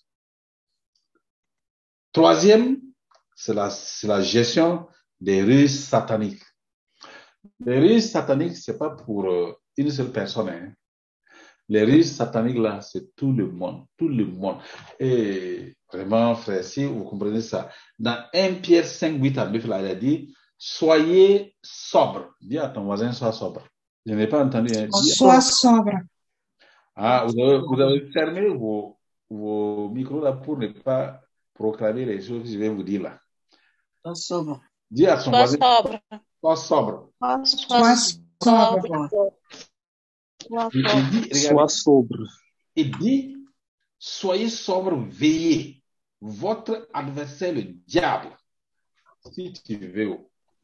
Troisième, c'est la, la gestion des ruses sataniques. Les ruses sataniques, c'est pas pour euh, une seule personne. Hein. Les ruses sataniques, là, c'est tout le monde, tout le monde. Et vraiment, frère, si vous comprenez ça, dans 1 Pierre 5, 8 à 9, là, il a dit, soyez sobre. Dis à ton voisin, sois sobre. Je n'ai pas entendu. Hein. sois sobre. Ah, vous avez, vous avez fermé vos, vos micros là pour ne pas proclamer les choses que je vais vous dire là. Sois sobre. Dis à son Sois voisin, sobre. sois sobre. Sois sobre. Il, dit, Sois sobre. il dit, soyez sobre, veillez. Votre adversaire, le diable, si tu veux,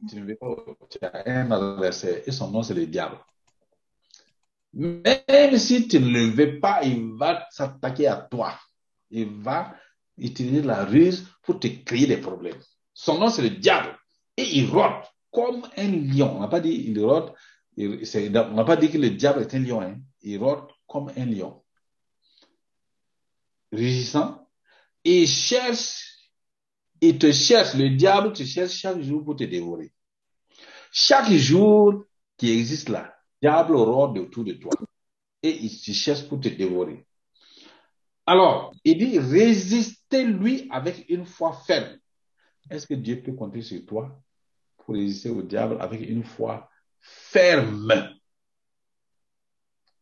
tu ne veux pas, tu as un adversaire et son nom c'est le diable. Même si tu ne le veux pas, il va s'attaquer à toi. Il va utiliser la ruse pour te créer des problèmes. Son nom c'est le diable et il rôde comme un lion. On n'a pas dit il que le diable est un lion. hein. Il rôde comme un lion. Rugissant. Et il cherche, il te cherche, le diable te cherche chaque jour pour te dévorer. Chaque jour qui existe là, le diable rôde autour de toi et il te cherche pour te dévorer. Alors, il dit, résistez-lui avec une foi ferme. Est-ce que Dieu peut compter sur toi pour résister au diable avec une foi ferme?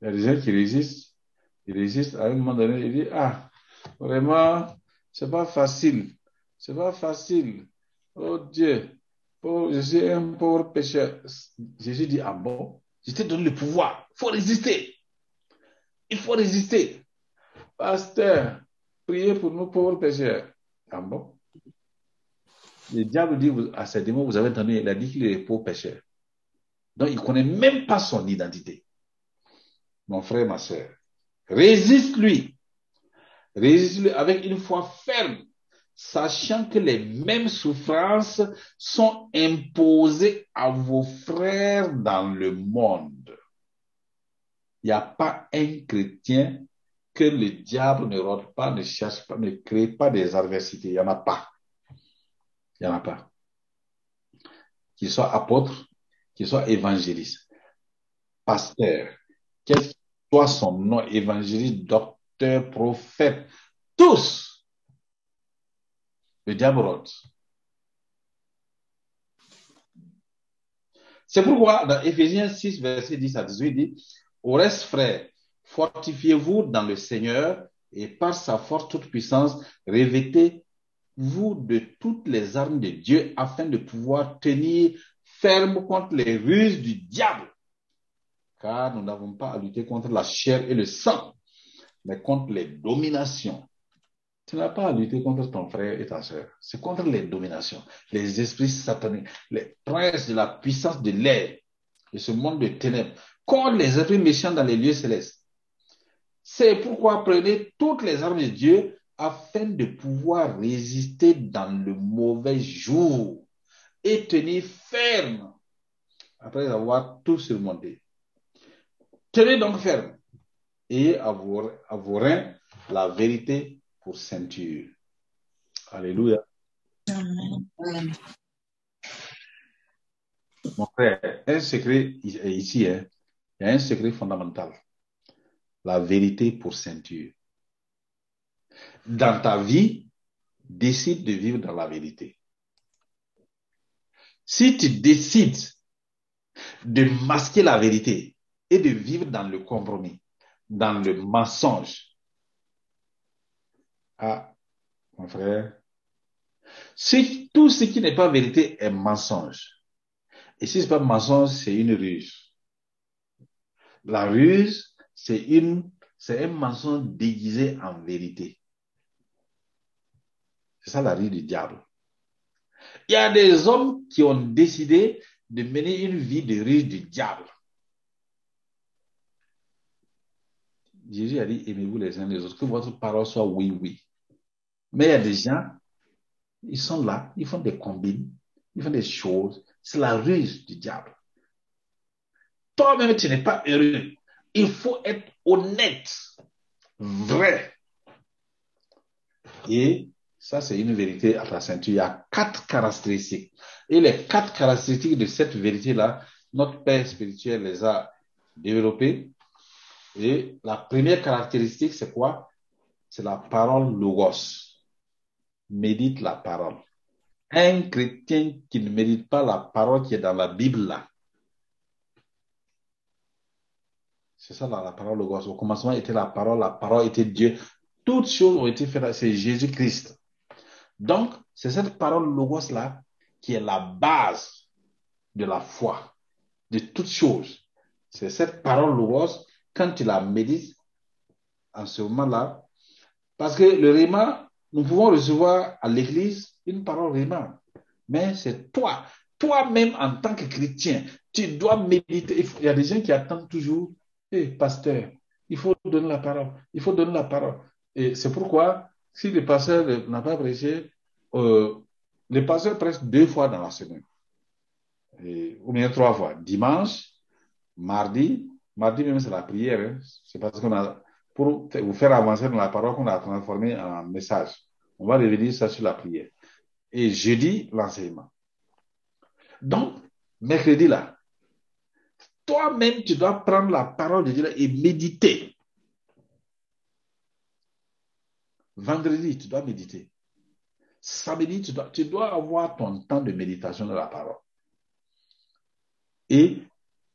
Il y a des gens qui résistent, ils résistent à un moment donné, ils disent, ah, vraiment, c'est pas facile, c'est pas facile. Oh Dieu, oh, je suis un pauvre pécheur. Jésus dit, ah bon, je te donne le pouvoir, il faut résister. Il faut résister. Pasteur, priez pour nous pauvres pécheurs. Ah bon? Le diable dit à ces démons, vous avez entendu, il a dit qu'il est pauvre pécheur. Donc, il ne connaît même pas son identité. Mon frère, ma soeur, résiste-lui. Résiste-lui avec une foi ferme, sachant que les mêmes souffrances sont imposées à vos frères dans le monde. Il n'y a pas un chrétien que le diable ne rôde pas, ne cherche pas, ne crée pas des adversités. Il n'y en a pas. Il n'y en a pas. Qu'il soit apôtre, qu'il soit évangéliste, pasteur, quel que soit son nom, évangéliste, docteur, prophète, tous, le diable rôde. C'est pourquoi dans Éphésiens 6, verset 10 à 18, il dit, au reste, frères, fortifiez-vous dans le Seigneur et par sa force toute puissance, revêtez-vous de toutes les armes de Dieu afin de pouvoir tenir ferme contre les ruses du diable. Car nous n'avons pas à lutter contre la chair et le sang, mais contre les dominations. Tu n'as pas à lutter contre ton frère et ta soeur. C'est contre les dominations, les esprits sataniques, les princes de la puissance de l'air, de ce monde de ténèbres, contre les esprits méchants dans les lieux célestes. C'est pourquoi prenez toutes les armes de Dieu afin de pouvoir résister dans le mauvais jour et tenir ferme après avoir tout surmonté. Tenez donc ferme et à vos, à vos reins la vérité pour ceinture. Alléluia. Amen. Mon frère, un secret ici, hein. il y a un secret fondamental. La vérité pour ceinture. Dans ta vie, décide de vivre dans la vérité. Si tu décides de masquer la vérité et de vivre dans le compromis, dans le mensonge, ah, mon frère, si tout ce qui n'est pas vérité est mensonge, et si ce n'est pas mensonge, c'est une ruse. La ruse, c'est c'est un mensonge déguisé en vérité. C'est ça la ruse du diable. Il y a des hommes qui ont décidé de mener une vie de ruse du diable. Jésus a dit, aimez-vous les uns les autres, que votre parole soit oui, oui. Mais il y a des gens, ils sont là, ils font des combines, ils font des choses. C'est la ruse du diable. Toi-même, tu n'es pas heureux. Il faut être honnête, vrai. Et ça, c'est une vérité à ta ceinture. Il y a quatre caractéristiques. Et les quatre caractéristiques de cette vérité-là, notre Père spirituel les a développées. Et la première caractéristique, c'est quoi? C'est la parole logos. Médite la parole. Un chrétien qui ne médite pas la parole qui est dans la Bible là, c'est ça la, la parole logos. Au commencement était la parole, la parole était Dieu. Toutes choses ont été faites, c'est Jésus-Christ. Donc, c'est cette parole logos là qui est la base de la foi, de toutes choses. C'est cette parole logos, quand tu la médites, en ce moment-là, parce que le rima, nous pouvons recevoir à l'église une parole rima, mais c'est toi, toi-même en tant que chrétien, tu dois méditer. Il y a des gens qui attendent toujours, hé, pasteur, il faut donner la parole, il faut donner la parole. Et c'est pourquoi, si le pasteur n'a pas prêché, euh, le pasteur prêche deux fois dans la semaine, et, ou bien trois fois, dimanche, mardi, mardi même c'est la prière, hein. c'est parce qu'on a, pour vous faire avancer dans la parole qu'on a transformé en message. On va revenir ça sur la prière. Et jeudi, l'enseignement. Donc, mercredi là, toi-même, tu dois prendre la parole de Dieu et méditer. Vendredi, tu dois méditer. Samedi, tu dois, avoir ton temps de méditation de la parole. Et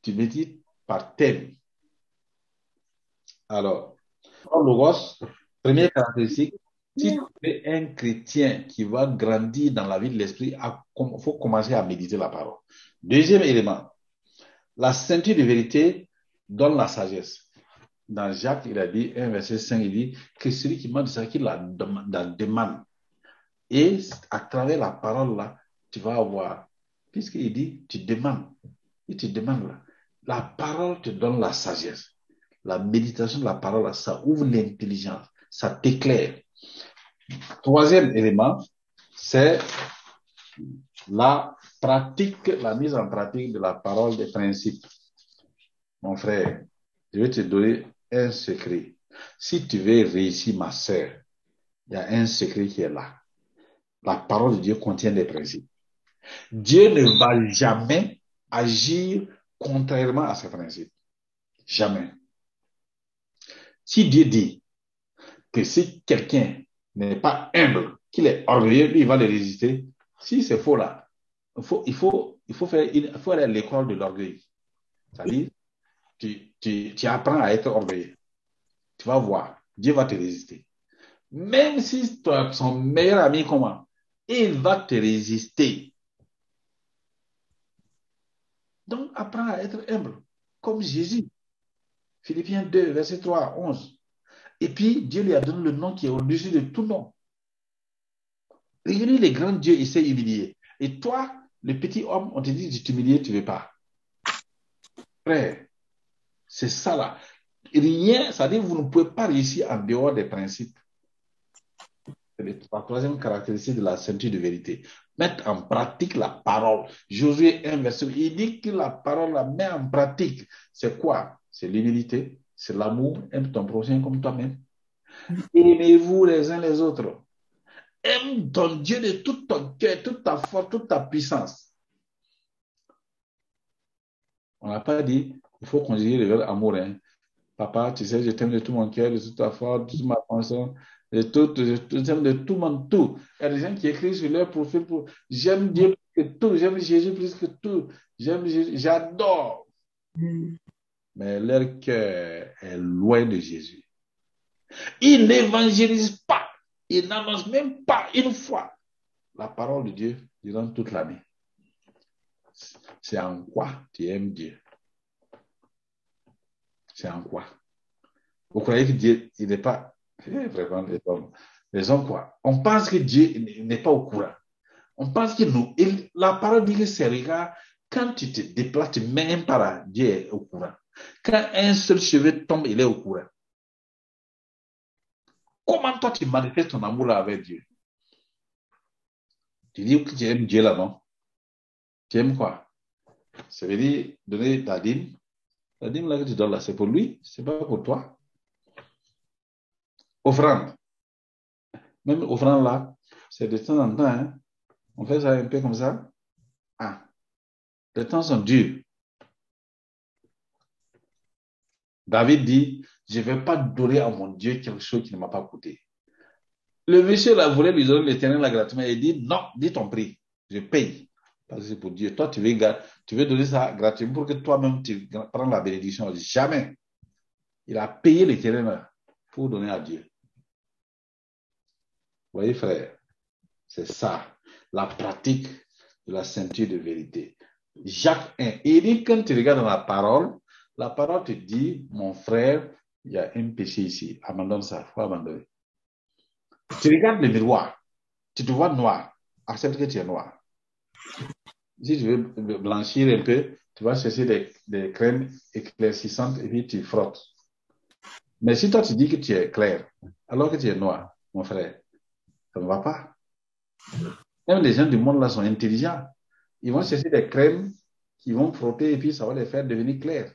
tu médites par thème. Alors, première caractéristique, si tu es un chrétien qui va grandir dans la vie de l'esprit, il faut commencer à méditer la parole. Deuxième élément, la ceinture de vérité donne la sagesse. Dans Jacques, il a dit, 1 verset 5, il dit que celui qui demande ça, qu'il la, la demande. Et à travers la parole là, tu vas avoir, puisqu'il dit, tu demandes, et tu demandes là, la parole te donne la sagesse. La méditation de la parole, ça ouvre l'intelligence, ça t'éclaire. Troisième élément, c'est la pratique, la mise en pratique de la parole des principes. Mon frère, je vais te donner un secret. Si tu veux réussir, ma sœur, il y a un secret qui est là. La parole de Dieu contient des principes. Dieu ne va jamais agir contrairement à ses principes. Jamais. Si Dieu dit que si quelqu'un n'est pas humble, qu'il est orgueilleux, lui, il va le résister. Si c'est faux là, il faut, il faut, il faut, faire il faut aller à l'école de l'orgueil. C'est-à-dire, tu, apprends à être orgueilleux. Tu vas voir, Dieu va te résister. Même si toi, son meilleur ami, comment? Il va te résister. Donc, apprends à être humble, comme Jésus. Philippiens 2, verset 3, 11. Et puis, Dieu lui a donné le nom qui est au-dessus de tout nom. Regardez les grands dieux, il s'est humilié. Et toi, le petit homme, on te dit de t'humilier, tu ne veux pas. Frère, c'est ça là. Rien, ça veut dire que vous ne pouvez pas réussir en dehors des principes. C'est la troisième caractéristique de la ceinture de vérité. Mettre en pratique la parole. Josué 1, verset il dit que la parole la met en pratique. C'est quoi? C'est l'humilité, c'est l'amour, aime ton prochain comme toi-même. Aimez-vous les uns les autres. Aime ton Dieu de tout ton cœur, toute ta force, toute ta puissance. On n'a pas dit, il faut conjuguer le verbe amour. Hein. Papa, tu sais, je t'aime de tout mon cœur, de toute ta force, de toute ma pensée. de tout, de, tout, de tout monde, tout. Il y a des gens qui écrivent sur leur profil pour j'aime Dieu plus que tout, j'aime Jésus plus que tout, j'aime Jésus, j'adore. Mm. Mais leur cœur est loin de Jésus. Ils n'évangélisent pas, ils n'annoncent même pas une fois la parole de Dieu durant toute l'année. C'est en quoi tu aimes Dieu? C'est en quoi? Vous croyez que Dieu, il n'est pas, vraiment, les hommes, les hommes quoi? On pense que Dieu n'est pas au courant. On pense que nous, la parole dit que c'est regarde, quand tu te déplaces, tu mets un para, Dieu est au courant. Quand un seul cheveu tombe, il est au courant. Comment toi tu manifestes ton amour avec Dieu? Tu dis que tu aimes Dieu là, non? Tu aimes quoi? Ça veut dire donner ta dîme? La dîme là que tu donnes là, c'est pour lui, c'est pas pour toi. Offrande. Même offrande là, c'est de temps en temps, hein. On fait ça un peu comme ça. Ah. Les temps sont durs. David dit, je ne vais pas donner à mon Dieu quelque chose qui ne m'a pas coûté. Le monsieur là voulait lui donner l'éternel là gratuitement. Il dit, non, dis ton prix. Je paye. Parce que c'est pour Dieu. Toi, tu veux, veux donner ça gratuitement pour que toi-même tu prends la bénédiction. Jamais. Il a payé l'éternel là pour donner à Dieu. Vous voyez, frère, c'est ça, la pratique de la ceinture de vérité. Jacques 1. Et il dit, quand tu regardes dans la parole, la parole te dit, mon frère, il y a un péché ici. Abandonne ça, il faut abandonner. Tu regardes le miroir, tu te vois noir, accepte que tu es noir. Si tu veux blanchir un peu, tu vas chercher des, crèmes éclaircissantes et puis tu frottes. Mais si toi tu dis que tu es clair, alors que tu es noir, mon frère, ça ne va pas. Même les gens du monde là sont intelligents. Ils vont chercher des crèmes qui vont frotter et puis ça va les faire devenir clairs.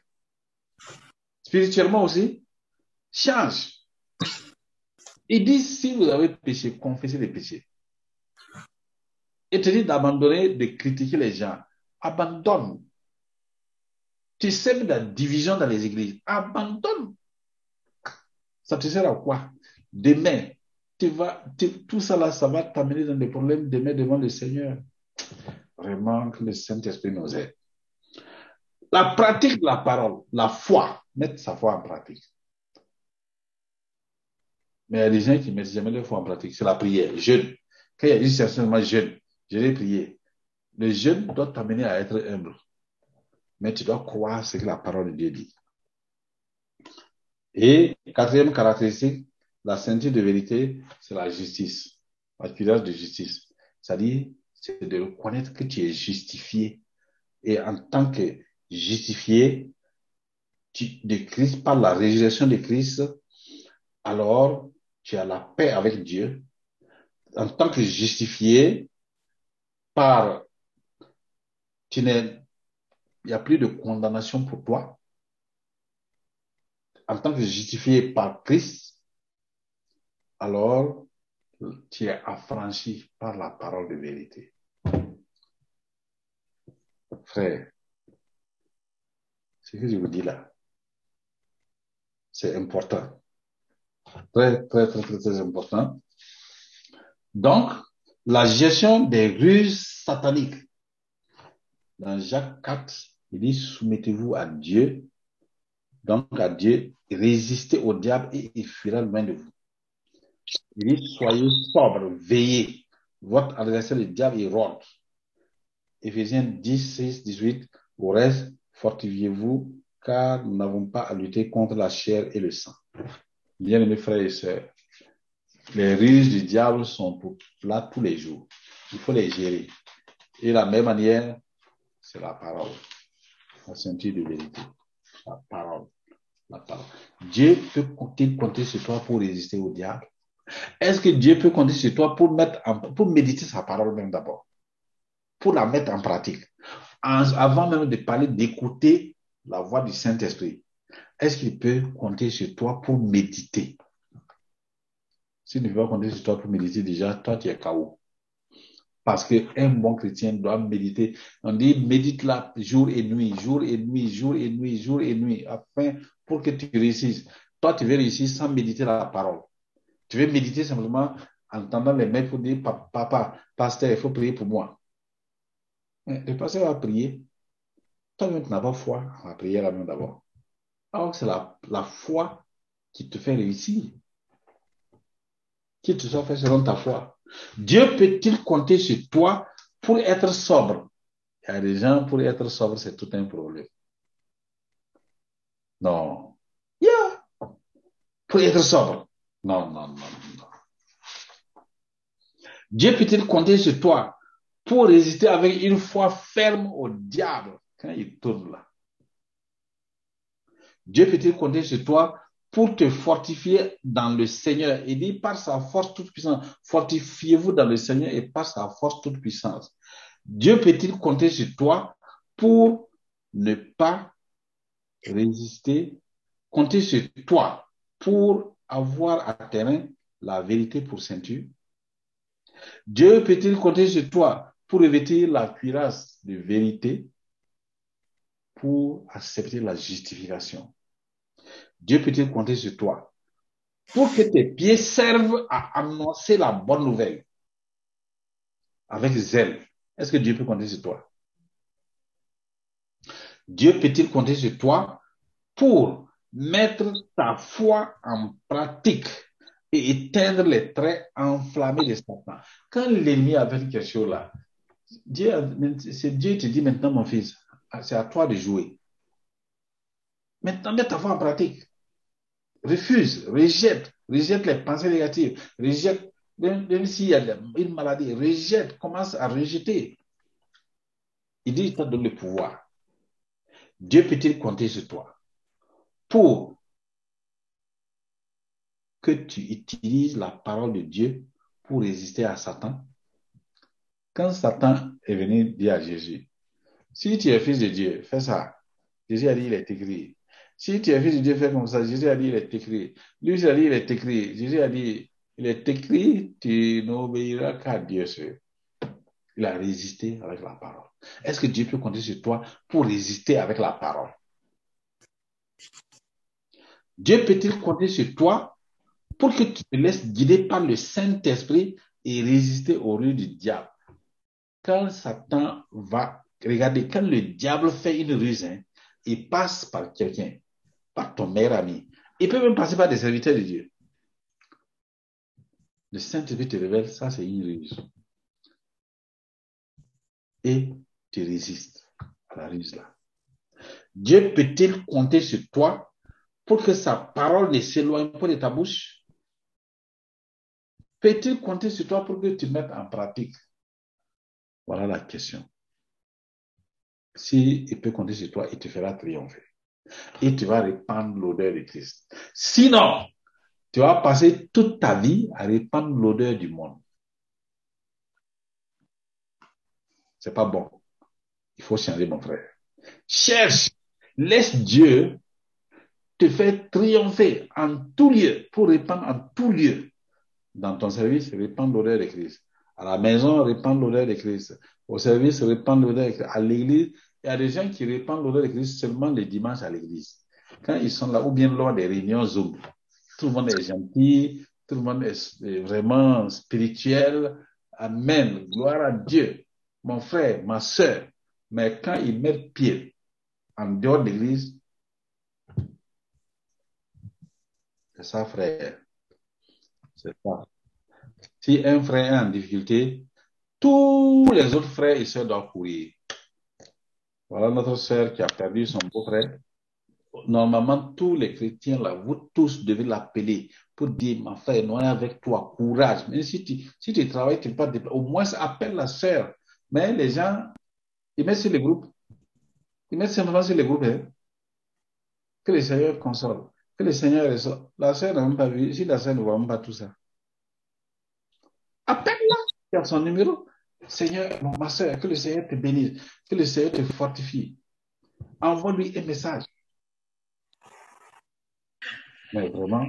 Spirituellement aussi, change. Il dit, si vous avez péché, confessez les péchés. Il te dit d'abandonner, de critiquer les gens. Abandonne. Tu sèmes la division dans les églises. Abandonne. Ça te sert à quoi? Demain, tu vas, tout ça là, ça va t'amener dans des problèmes demain devant le Seigneur. Vraiment que le Saint-Esprit nous aide. La pratique de la parole, la foi, mettre sa foi en pratique. Mais il y a des gens qui ne mettent jamais leur foi en pratique. C'est la prière. Jeûne. Quand il y a une situation, jeûne. Je vais prier. Le jeûne doit t'amener à être humble. Mais tu dois croire ce que la parole de Dieu dit. Et quatrième caractéristique, la ceinture de vérité, c'est la justice. La puissance de justice. C'est-à-dire, c'est de reconnaître que tu es justifié. Et en tant que justifié tu, de Christ, par la résurrection de Christ, alors tu as la paix avec Dieu. En tant que justifié par, tu il n'y a plus de condamnation pour toi. En tant que justifié par Christ, alors tu es affranchi par la parole de vérité. Frère, ce que je vous dis là, c'est important. Très, très, très, très, très important. Donc, la gestion des ruses sataniques. Dans Jacques 4, il dit, soumettez-vous à Dieu. Donc, à Dieu, résistez au diable et il fuira loin de vous. Il dit, soyez sobres, veillez. Votre adversaire, le diable, il rôde. Éphésiens 10, 6, 18. Au reste, fortifiez-vous, car nous n'avons pas à lutter contre la chair et le sang. Bien aimés frères et sœurs, les ruses du diable sont là tous les jours. Il faut les gérer. Et la même manière, c'est la parole, la ceinture de vérité. La parole, la parole. Dieu peut compter, compter sur toi pour résister au diable. Est-ce que Dieu peut compter sur toi pour mettre en, pour méditer sa parole même d'abord, pour la mettre en pratique, en, avant même de parler, d'écouter la voix du Saint-Esprit. Est-ce qu'il peut compter sur toi pour méditer? S'il ne peut pas compter sur toi pour méditer, déjà, toi, tu es KO. Parce qu'un bon chrétien doit méditer. On dit, médite là jour et nuit, jour et nuit, jour et nuit, jour et nuit, afin pour que tu réussisses. Toi, tu veux réussir sans méditer la parole. Tu veux méditer simplement en entendant les mecs pour dire Papa, pasteur, il faut prier pour moi. le pasteur va prier. Toi-même, tu n'as pas foi prier la main d'abord. Alors c'est la, la foi qui te fait réussir. Qui te soit fait selon ta foi. Dieu peut-il compter sur toi pour être sobre? Il y a des gens, pour être sobre, c'est tout un problème. Non. Yeah. Pour être sobre. Non, non, non, non. Dieu peut-il compter sur toi pour résister avec une foi ferme au diable? Quand il tourne là. Dieu peut-il compter sur toi pour te fortifier dans le Seigneur. Il dit par sa force toute puissance, fortifiez-vous dans le Seigneur et par sa force toute puissance. Dieu peut-il compter sur toi pour ne pas résister, compter sur toi pour avoir à terrain la vérité pour ceinture? Dieu peut-il compter sur toi pour revêtir la cuirasse de vérité pour accepter la justification? Dieu peut-il compter sur toi pour que tes pieds servent à annoncer la bonne nouvelle avec zèle? Est-ce que Dieu peut compter sur toi? Dieu peut-il compter sur toi pour mettre ta foi en pratique et éteindre les traits enflammés de Satan? Quand l'ennemi a fait quelque chose là, Dieu, Dieu te dit maintenant, mon fils, c'est à toi de jouer. Maintenant, mets ta foi en pratique. Refuse, rejette, rejette les pensées négatives, rejette même, s'il y a une maladie, rejette, commence à rejeter. Il dit, il t'a donné le pouvoir. Dieu peut-il compter sur toi pour que tu utilises la parole de Dieu pour résister à Satan? Quand Satan est venu dire à Jésus, si tu es fils de Dieu, fais ça. Jésus a dit, il est écrit. Si tu es fils de Dieu, fais comme ça. Jésus a dit, il est écrit. Lui, a dit, il est écrit. Jésus a dit, il est écrit, tu n'obéiras qu'à Dieu seul. Il a résisté avec la parole. Est-ce que Dieu peut compter sur toi pour résister avec la parole? Dieu peut-il compter sur toi pour que tu te laisses guider par le Saint-Esprit et résister au rue du diable? Quand Satan va, regardez, quand le diable fait une ruse, hein, il passe par quelqu'un, par ton meilleur ami. Il peut même passer par des serviteurs de Dieu. Le Saint-Esprit te révèle, ça c'est une ruse. Et tu résistes à la ruse là. Dieu peut-il compter sur toi pour que sa parole ne s'éloigne pas de ta bouche? Peut-il compter sur toi pour que tu mettes en pratique? Voilà la question. Si il peut compter sur toi, il te fera triompher. Et tu vas répandre l'odeur de Christ. Sinon, tu vas passer toute ta vie à répandre l'odeur du monde. C'est pas bon. Il faut changer, mon frère. Cherche, laisse Dieu te faire triompher en tout lieu, pour répandre en tout lieu. Dans ton service, répandre l'odeur de Christ. À la maison, répandre l'odeur de Christ. Au service, répandre l'odeur de Christ. À l'église, il y a des gens qui répandent l'odeur de Christ seulement les dimanches à l'église. Quand ils sont là, ou bien lors des réunions Zoom. Tout le monde est gentil, tout le monde est vraiment spirituel. Amen. Gloire à Dieu. Mon frère, ma soeur. Mais quand ils mettent pied en dehors de l'église, c'est ça, frère. C'est ça. Si un frère est en difficulté, tous les autres frères et sœurs doivent courir. Voilà notre sœur qui a perdu son beau-frère normalement, tous les chrétiens, là, vous tous devez l'appeler pour dire, ma frère, nous avec toi, courage. Mais si tu, travailles, tu pas au moins appelle la sœur. Mais les gens, ils mettent sur les groupes. Ils mettent simplement sur les groupes. Hein. Que le Seigneur console. Que le Seigneur. La sœur n'a même pas vu. Si la sœur ne voit même pas tout ça. Appelle-la. Il a son numéro. Seigneur, ma sœur, que le Seigneur te bénisse. Que le Seigneur te fortifie. Envoie-lui un message. Mais vraiment,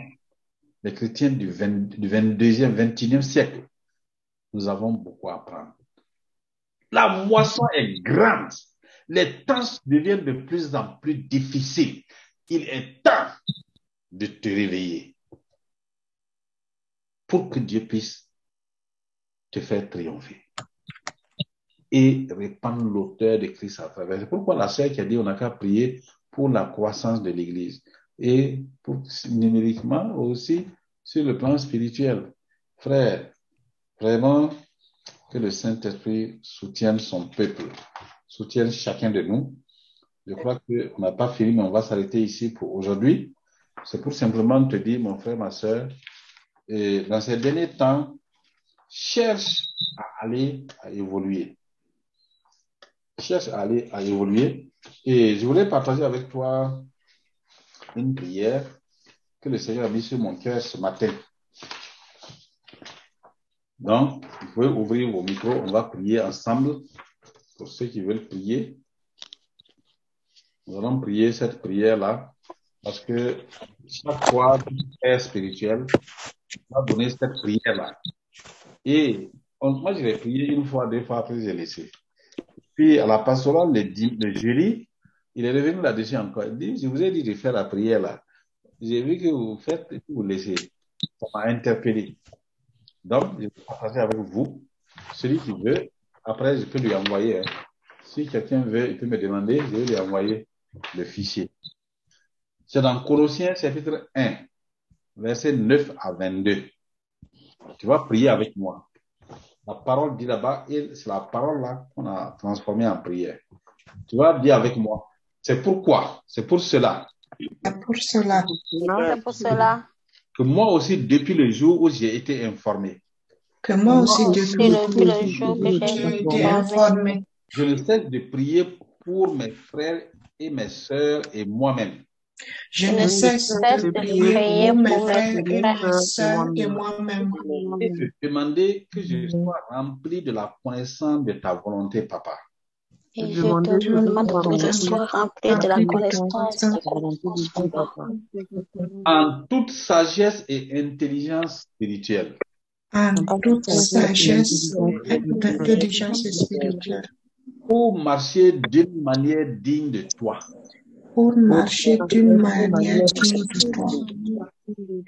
les chrétiens du, 22e, 21e siècle, nous avons beaucoup à apprendre. La moisson est grande. Les temps deviennent de plus en plus difficiles. Il est temps de te réveiller. pour que Dieu puisse te faire triompher et répandre l'auteur de Christ à travers. C'est pourquoi la sœur qui a dit on n'a qu'à prier pour la croissance de l'Église et pour, numériquement aussi sur le plan spirituel. Frère, vraiment que le Saint-Esprit soutienne son peuple, soutienne chacun de nous. Je crois qu'on n'a pas fini, mais on va s'arrêter ici pour aujourd'hui. C'est pour simplement te dire, mon frère, ma soeur, et dans ces derniers temps, cherche à aller à évoluer. Cherche à aller à évoluer. Et je voulais partager avec toi une prière que le Seigneur a mis sur mon cœur ce matin. Donc, vous pouvez ouvrir vos micros, on va prier ensemble pour ceux qui veulent prier. Nous allons prier cette prière-là parce que chaque fois est spirituel va donner cette prière-là. Et moi, je l'ai prié une fois, deux fois, après j'ai laissé. Puis à la pastorale le, le jeudi, il est revenu là-dessus encore. Il dit, je vous ai dit de faire la prière là. J'ai vu que vous faites vous laissez. Ça m'a interpellé. Donc, je vais partager avec vous. Celui qui veut, après, je peux lui envoyer. Hein. Si quelqu'un veut, il peut me demander, je vais lui envoyer le fichier. C'est dans Colossiens chapitre 1, versets 9 à 22. Tu vas prier avec moi. La parole dit là-bas, c'est la parole là qu'on a transformée en prière. Tu vas dire avec moi. C'est pourquoi, c'est pour cela. C'est pour cela. C'est pour cela Que moi aussi, depuis le jour où j'ai été informé. Que moi aussi, depuis depuis le jour que j'ai été informé, Je ne cesse de prier pour mes frères et mes sœurs et moi-même. Je ne cesse de prier pour mes frères et mes sœurs et moi-même Et de demander que je sois rempli de la connaissance de ta volonté, papa. et je te demande que je sois rempli de la connaissance de ta volonté, Papa. En toute sagesse et intelligence spirituelle. en toute sagesse et d'intelligence spirituelle Pour marcher d'une manière digne de toi. Pour marcher d'une manière digne de toi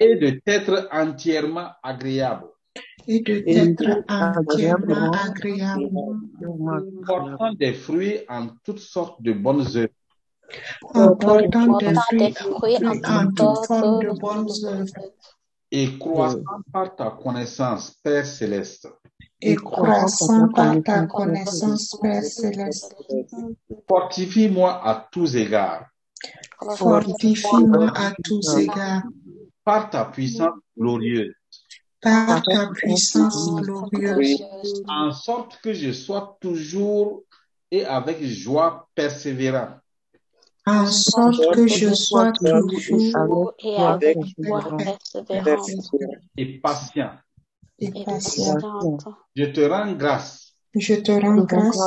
Et de t'être entièrement agréable. et de t'être entièrement agréable, Portant des fruits en toutes sortes de bonnes œuvres. en portant des fruits en en toute toute forme de bonnes œuvres Et croissant par ta connaissance, Père céleste. et croissant par ta connaissance, Père céleste. Fortifie-moi à tous égards. Fortifie-moi à tous égards Par ta puissance glorieuse. par ta puissance glorieuse, En sorte que je sois toujours et avec joie persévérant. en sorte que je sois toujours et avec joie persévérante. et patient. et patiente. Je te rends grâce, Je te rends grâce,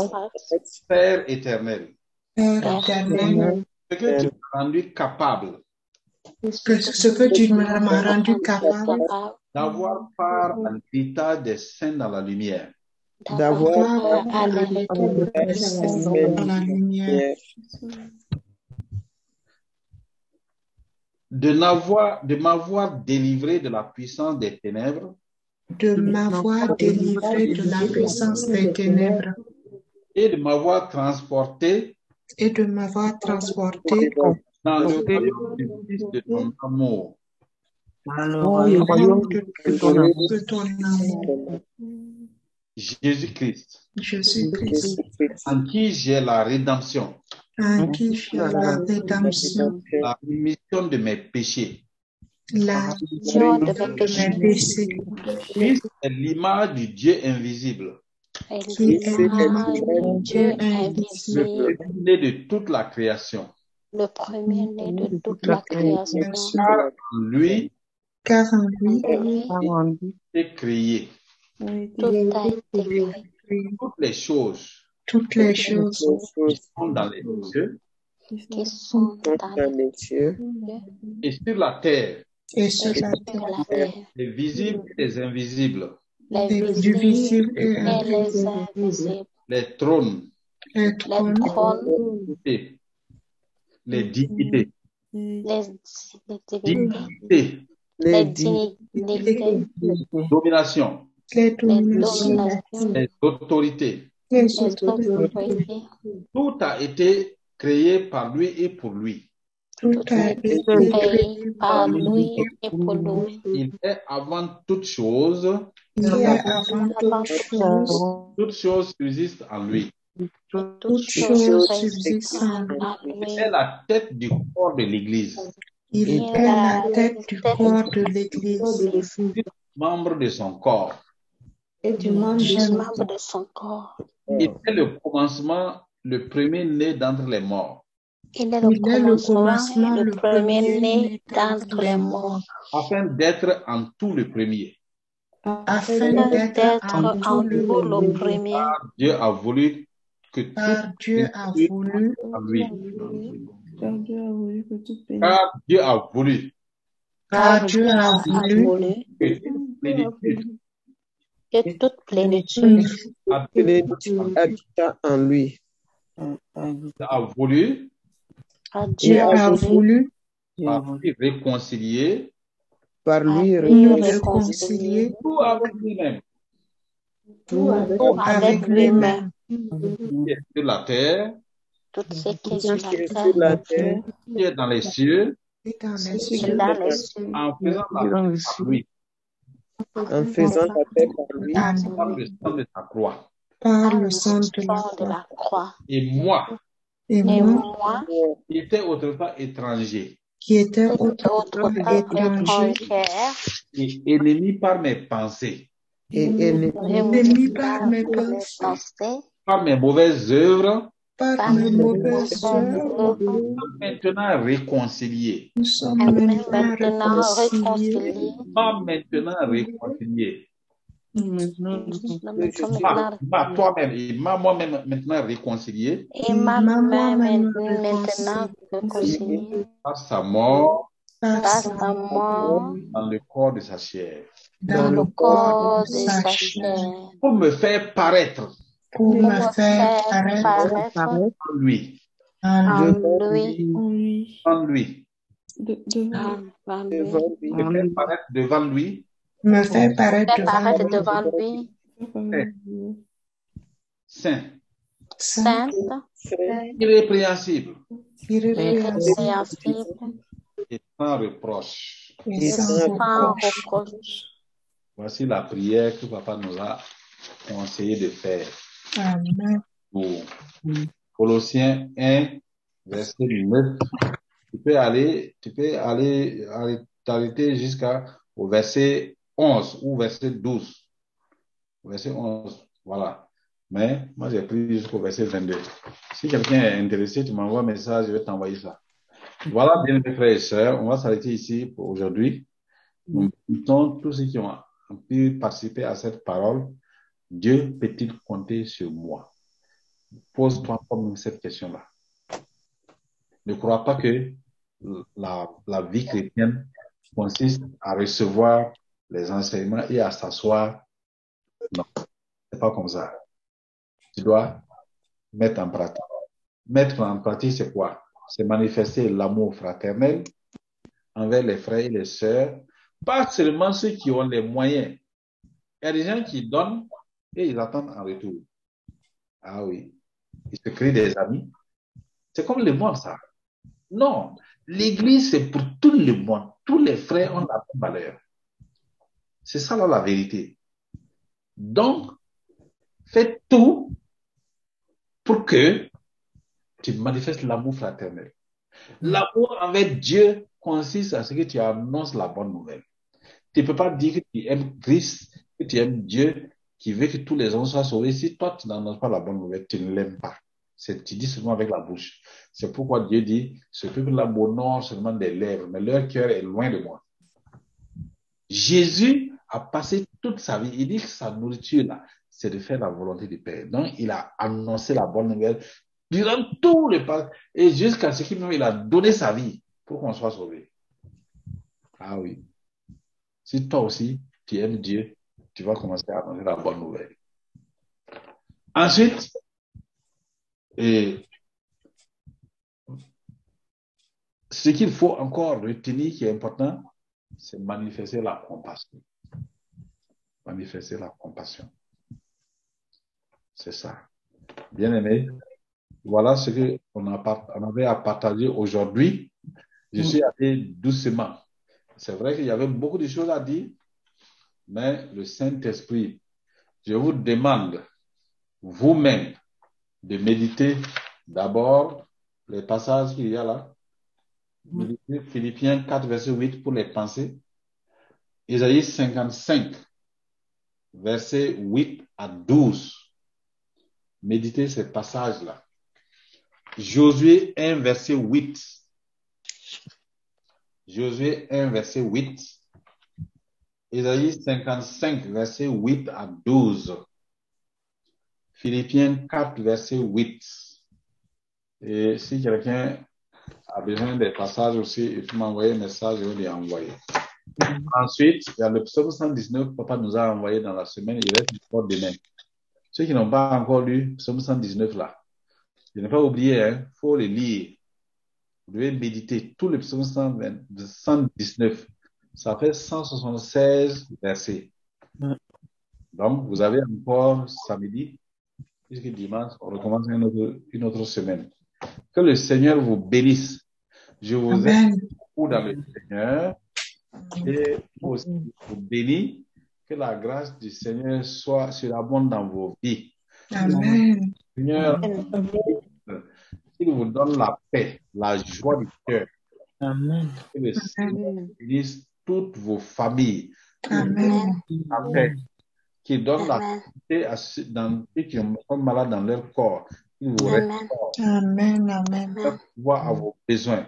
Père éternel, Père éternel, ce que tu m'as rendu capable que ce que tu m'as rendu capable d'avoir part à l'héritage des saints dans la lumière. d'avoir à à l'héritage des saints dans la lumière, De n'avoir- de m'avoir délivré de la puissance des ténèbres. De m'avoir délivré de la puissance des ténèbres. Et de m'avoir transporté et de m'avoir transporté dans le royaume du Fils de ton amour. au royaume de, de ton amour, Jésus-Christ, Jésus-Christ, en qui j'ai la rédemption, en qui j'ai la rédemption, la rémission de mes péchés. la Rémission de mes péchés. Christ est l'image du Dieu invisible, qui est Dieu invisible, le premier de toute la création. le premier-né de toute la création. Car en lui car en lui, est créé. tout a été créé, toutes les choses toutes les choses qui sont dans les cieux qui sont dans les cieux et sur la terre, et sur la terre, les visibles et les invisibles, les les du visibles visible et et les invisible, invisibles, les trônes, les trônes, les dignités, les, dignités, les dignités, domination, les dominations, les autorités. les les autorités. autorités. Tout a été créé par lui et pour lui. Tout a été créé par lui et pour lui. Il est avant toute chose. Il est avant toute chose. Toute chose subsiste en lui. En Il est la tête du corps de l'Église, Il est la tête du corps de l'Église, membre de son corps. du membre de son corps. Il est le commencement, le premier-né d'entre les morts, Il est le Il est le commencement et le premier-né premier-né d'entre les morts, afin d'être en tout le premier. Afin d'être en tout le premier. Dieu a voulu que tout Car Dieu a voulu, en lui. Car Dieu a voulu que tout bénisse. Car Dieu a voulu. Car Dieu a a voulu voulu que toute plénitude que toute plénitude habita en lui. a voulu a Dieu Dieu a a voulu voulu. par lui réconcilier Par lui, lui réconcilier réconcilier tout avec lui-même. Tout tout avec lui-même. lui-même, qui est sur la terre, Tout ce qui est sur la terre, la terre, qui est dans les cieux, et dans les ce qui est dans les cieux, en faisant la paix par lui, en faisant la paix par lui, par le sang de sa croix. par le sang de la sang de croix. la croix. Et moi, Et moi, moi, qui étais autrefois étranger qui autrefois autrefois étranger et ennemi par mes pensées, et ennemi par mes pensées, par mes mauvaises œuvres, par mes mauvaises œuvres, maintenant réconcilié, nous sommes maintenant réconciliés. réconciliés. pas maintenant réconcilié. Nous sommes maintenant pas toi-même, et ma moi-même maintenant réconcilié. Et ma Ma moi-même maintenant réconciliée par sa mort. Par sa mort. dans le corps de sa chair, dans le corps de sa chair, pour me faire paraître. Pour pour me faire paraître. en lui, en en lui, lui, En lui. en lui, De, devant lui, devant lui, me faire paraître devant lui, faire paraître devant lui, devant lui, lui. saint, saint, sainte, irrépréhensible irrépréhensible répréhensible et sans reproche. et sans reproche. reproche. Voici la prière que papa nous a conseillé de faire Amen. pour Colossiens 1, verset 9. Tu peux aller, tu peux aller, aller t'arrêter jusqu'au verset 11 ou verset 12. Verset 11, voilà. Mais moi, j'ai pris jusqu'au verset 22. Si quelqu'un est intéressé, tu m'envoies un message, je vais t'envoyer ça. Voilà, bien mes frères et sœurs, on va s'arrêter ici pour aujourd'hui. Nous invitons tous ceux qui ont pu participer à cette parole. Dieu peut-il compter sur moi? Pose-toi comme cette question-là. Ne crois pas que la, la vie chrétienne consiste à recevoir les enseignements et à s'asseoir. Non, c'est pas comme ça. Tu dois mettre en pratique. Mettre en pratique, c'est quoi? C'est manifester l'amour fraternel envers les frères et les sœurs, pas seulement ceux qui ont les moyens. Il y a des gens qui donnent et ils attendent en retour. Ah oui, ils se créent des amis. C'est comme le monde, ça. Non, l'église, c'est pour tout le monde. Tous les frères ont la même valeur. C'est ça là la vérité. Donc, fais tout pour que tu manifestes l'amour fraternel. L'amour envers Dieu consiste à ce que tu annonces la bonne nouvelle. Tu ne peux pas dire que tu aimes Christ, que tu aimes Dieu, qui veut que tous les hommes soient sauvés. Si toi, tu n'annonces pas la bonne nouvelle, tu ne l'aimes pas. Tu dis seulement avec la bouche. C'est pourquoi Dieu dit, ce peuple-là m'honore seulement des lèvres, mais leur cœur est loin de moi. Jésus a passé toute sa vie. Il dit que sa nourriture, là, c'est de faire la volonté du Père. Donc, il a annoncé la bonne nouvelle durant tout le pas et jusqu'à ce qu'il il a donné sa vie pour qu'on soit sauvé. Ah oui. Si toi aussi, tu aimes Dieu, tu vas commencer à annoncer la bonne nouvelle. Ensuite, et ce qu'il faut encore retenir qui est important, c'est manifester la compassion. Manifester la compassion. C'est ça. Bien aimé, voilà ce qu'on on avait à partager aujourd'hui. Je suis allé doucement. C'est vrai qu'il y avait beaucoup de choses à dire, mais le Saint-Esprit, je vous demande vous-même de méditer d'abord les passages qu'il y a là. Méditer Philippiens 4, verset 8 pour les pensées. Isaïe 55, verset 8 à 12. Méditez ces passages-là. Josué 1, verset 8. Josué 1, verset 8. Isaïe 55, verset 8 à 12. Philippiens 4, verset 8. Et si quelqu'un a besoin des passages aussi, il peut m'envoyer un message, je vais lui envoyer. Ensuite, il y a le psaume 119 que papa nous a envoyé dans la semaine, il reste encore demain. Ceux qui n'ont pas encore lu le psaume 119 là, je n'ai pas oublié, il hein, faut le lire. Vous devez méditer tout le psaume 119. Ça fait 176 versets. Donc, vous avez encore samedi, puisque dimanche, on recommence une autre, une autre semaine. Que le Seigneur vous bénisse. Je vous aime beaucoup dans le Seigneur et aussi vous bénis. Que la grâce du Seigneur soit surabonde dans vos vies. Amen. Seigneur, il vous donne la paix, la joie du cœur. Amen. Que le Seigneur bénisse toutes vos familles. Amen. La paix. Qui donne la Amen. santé à ceux dans ceux qui sont malades dans leur corps. Il vous Amen. Amen. Amen. voir à vos besoins.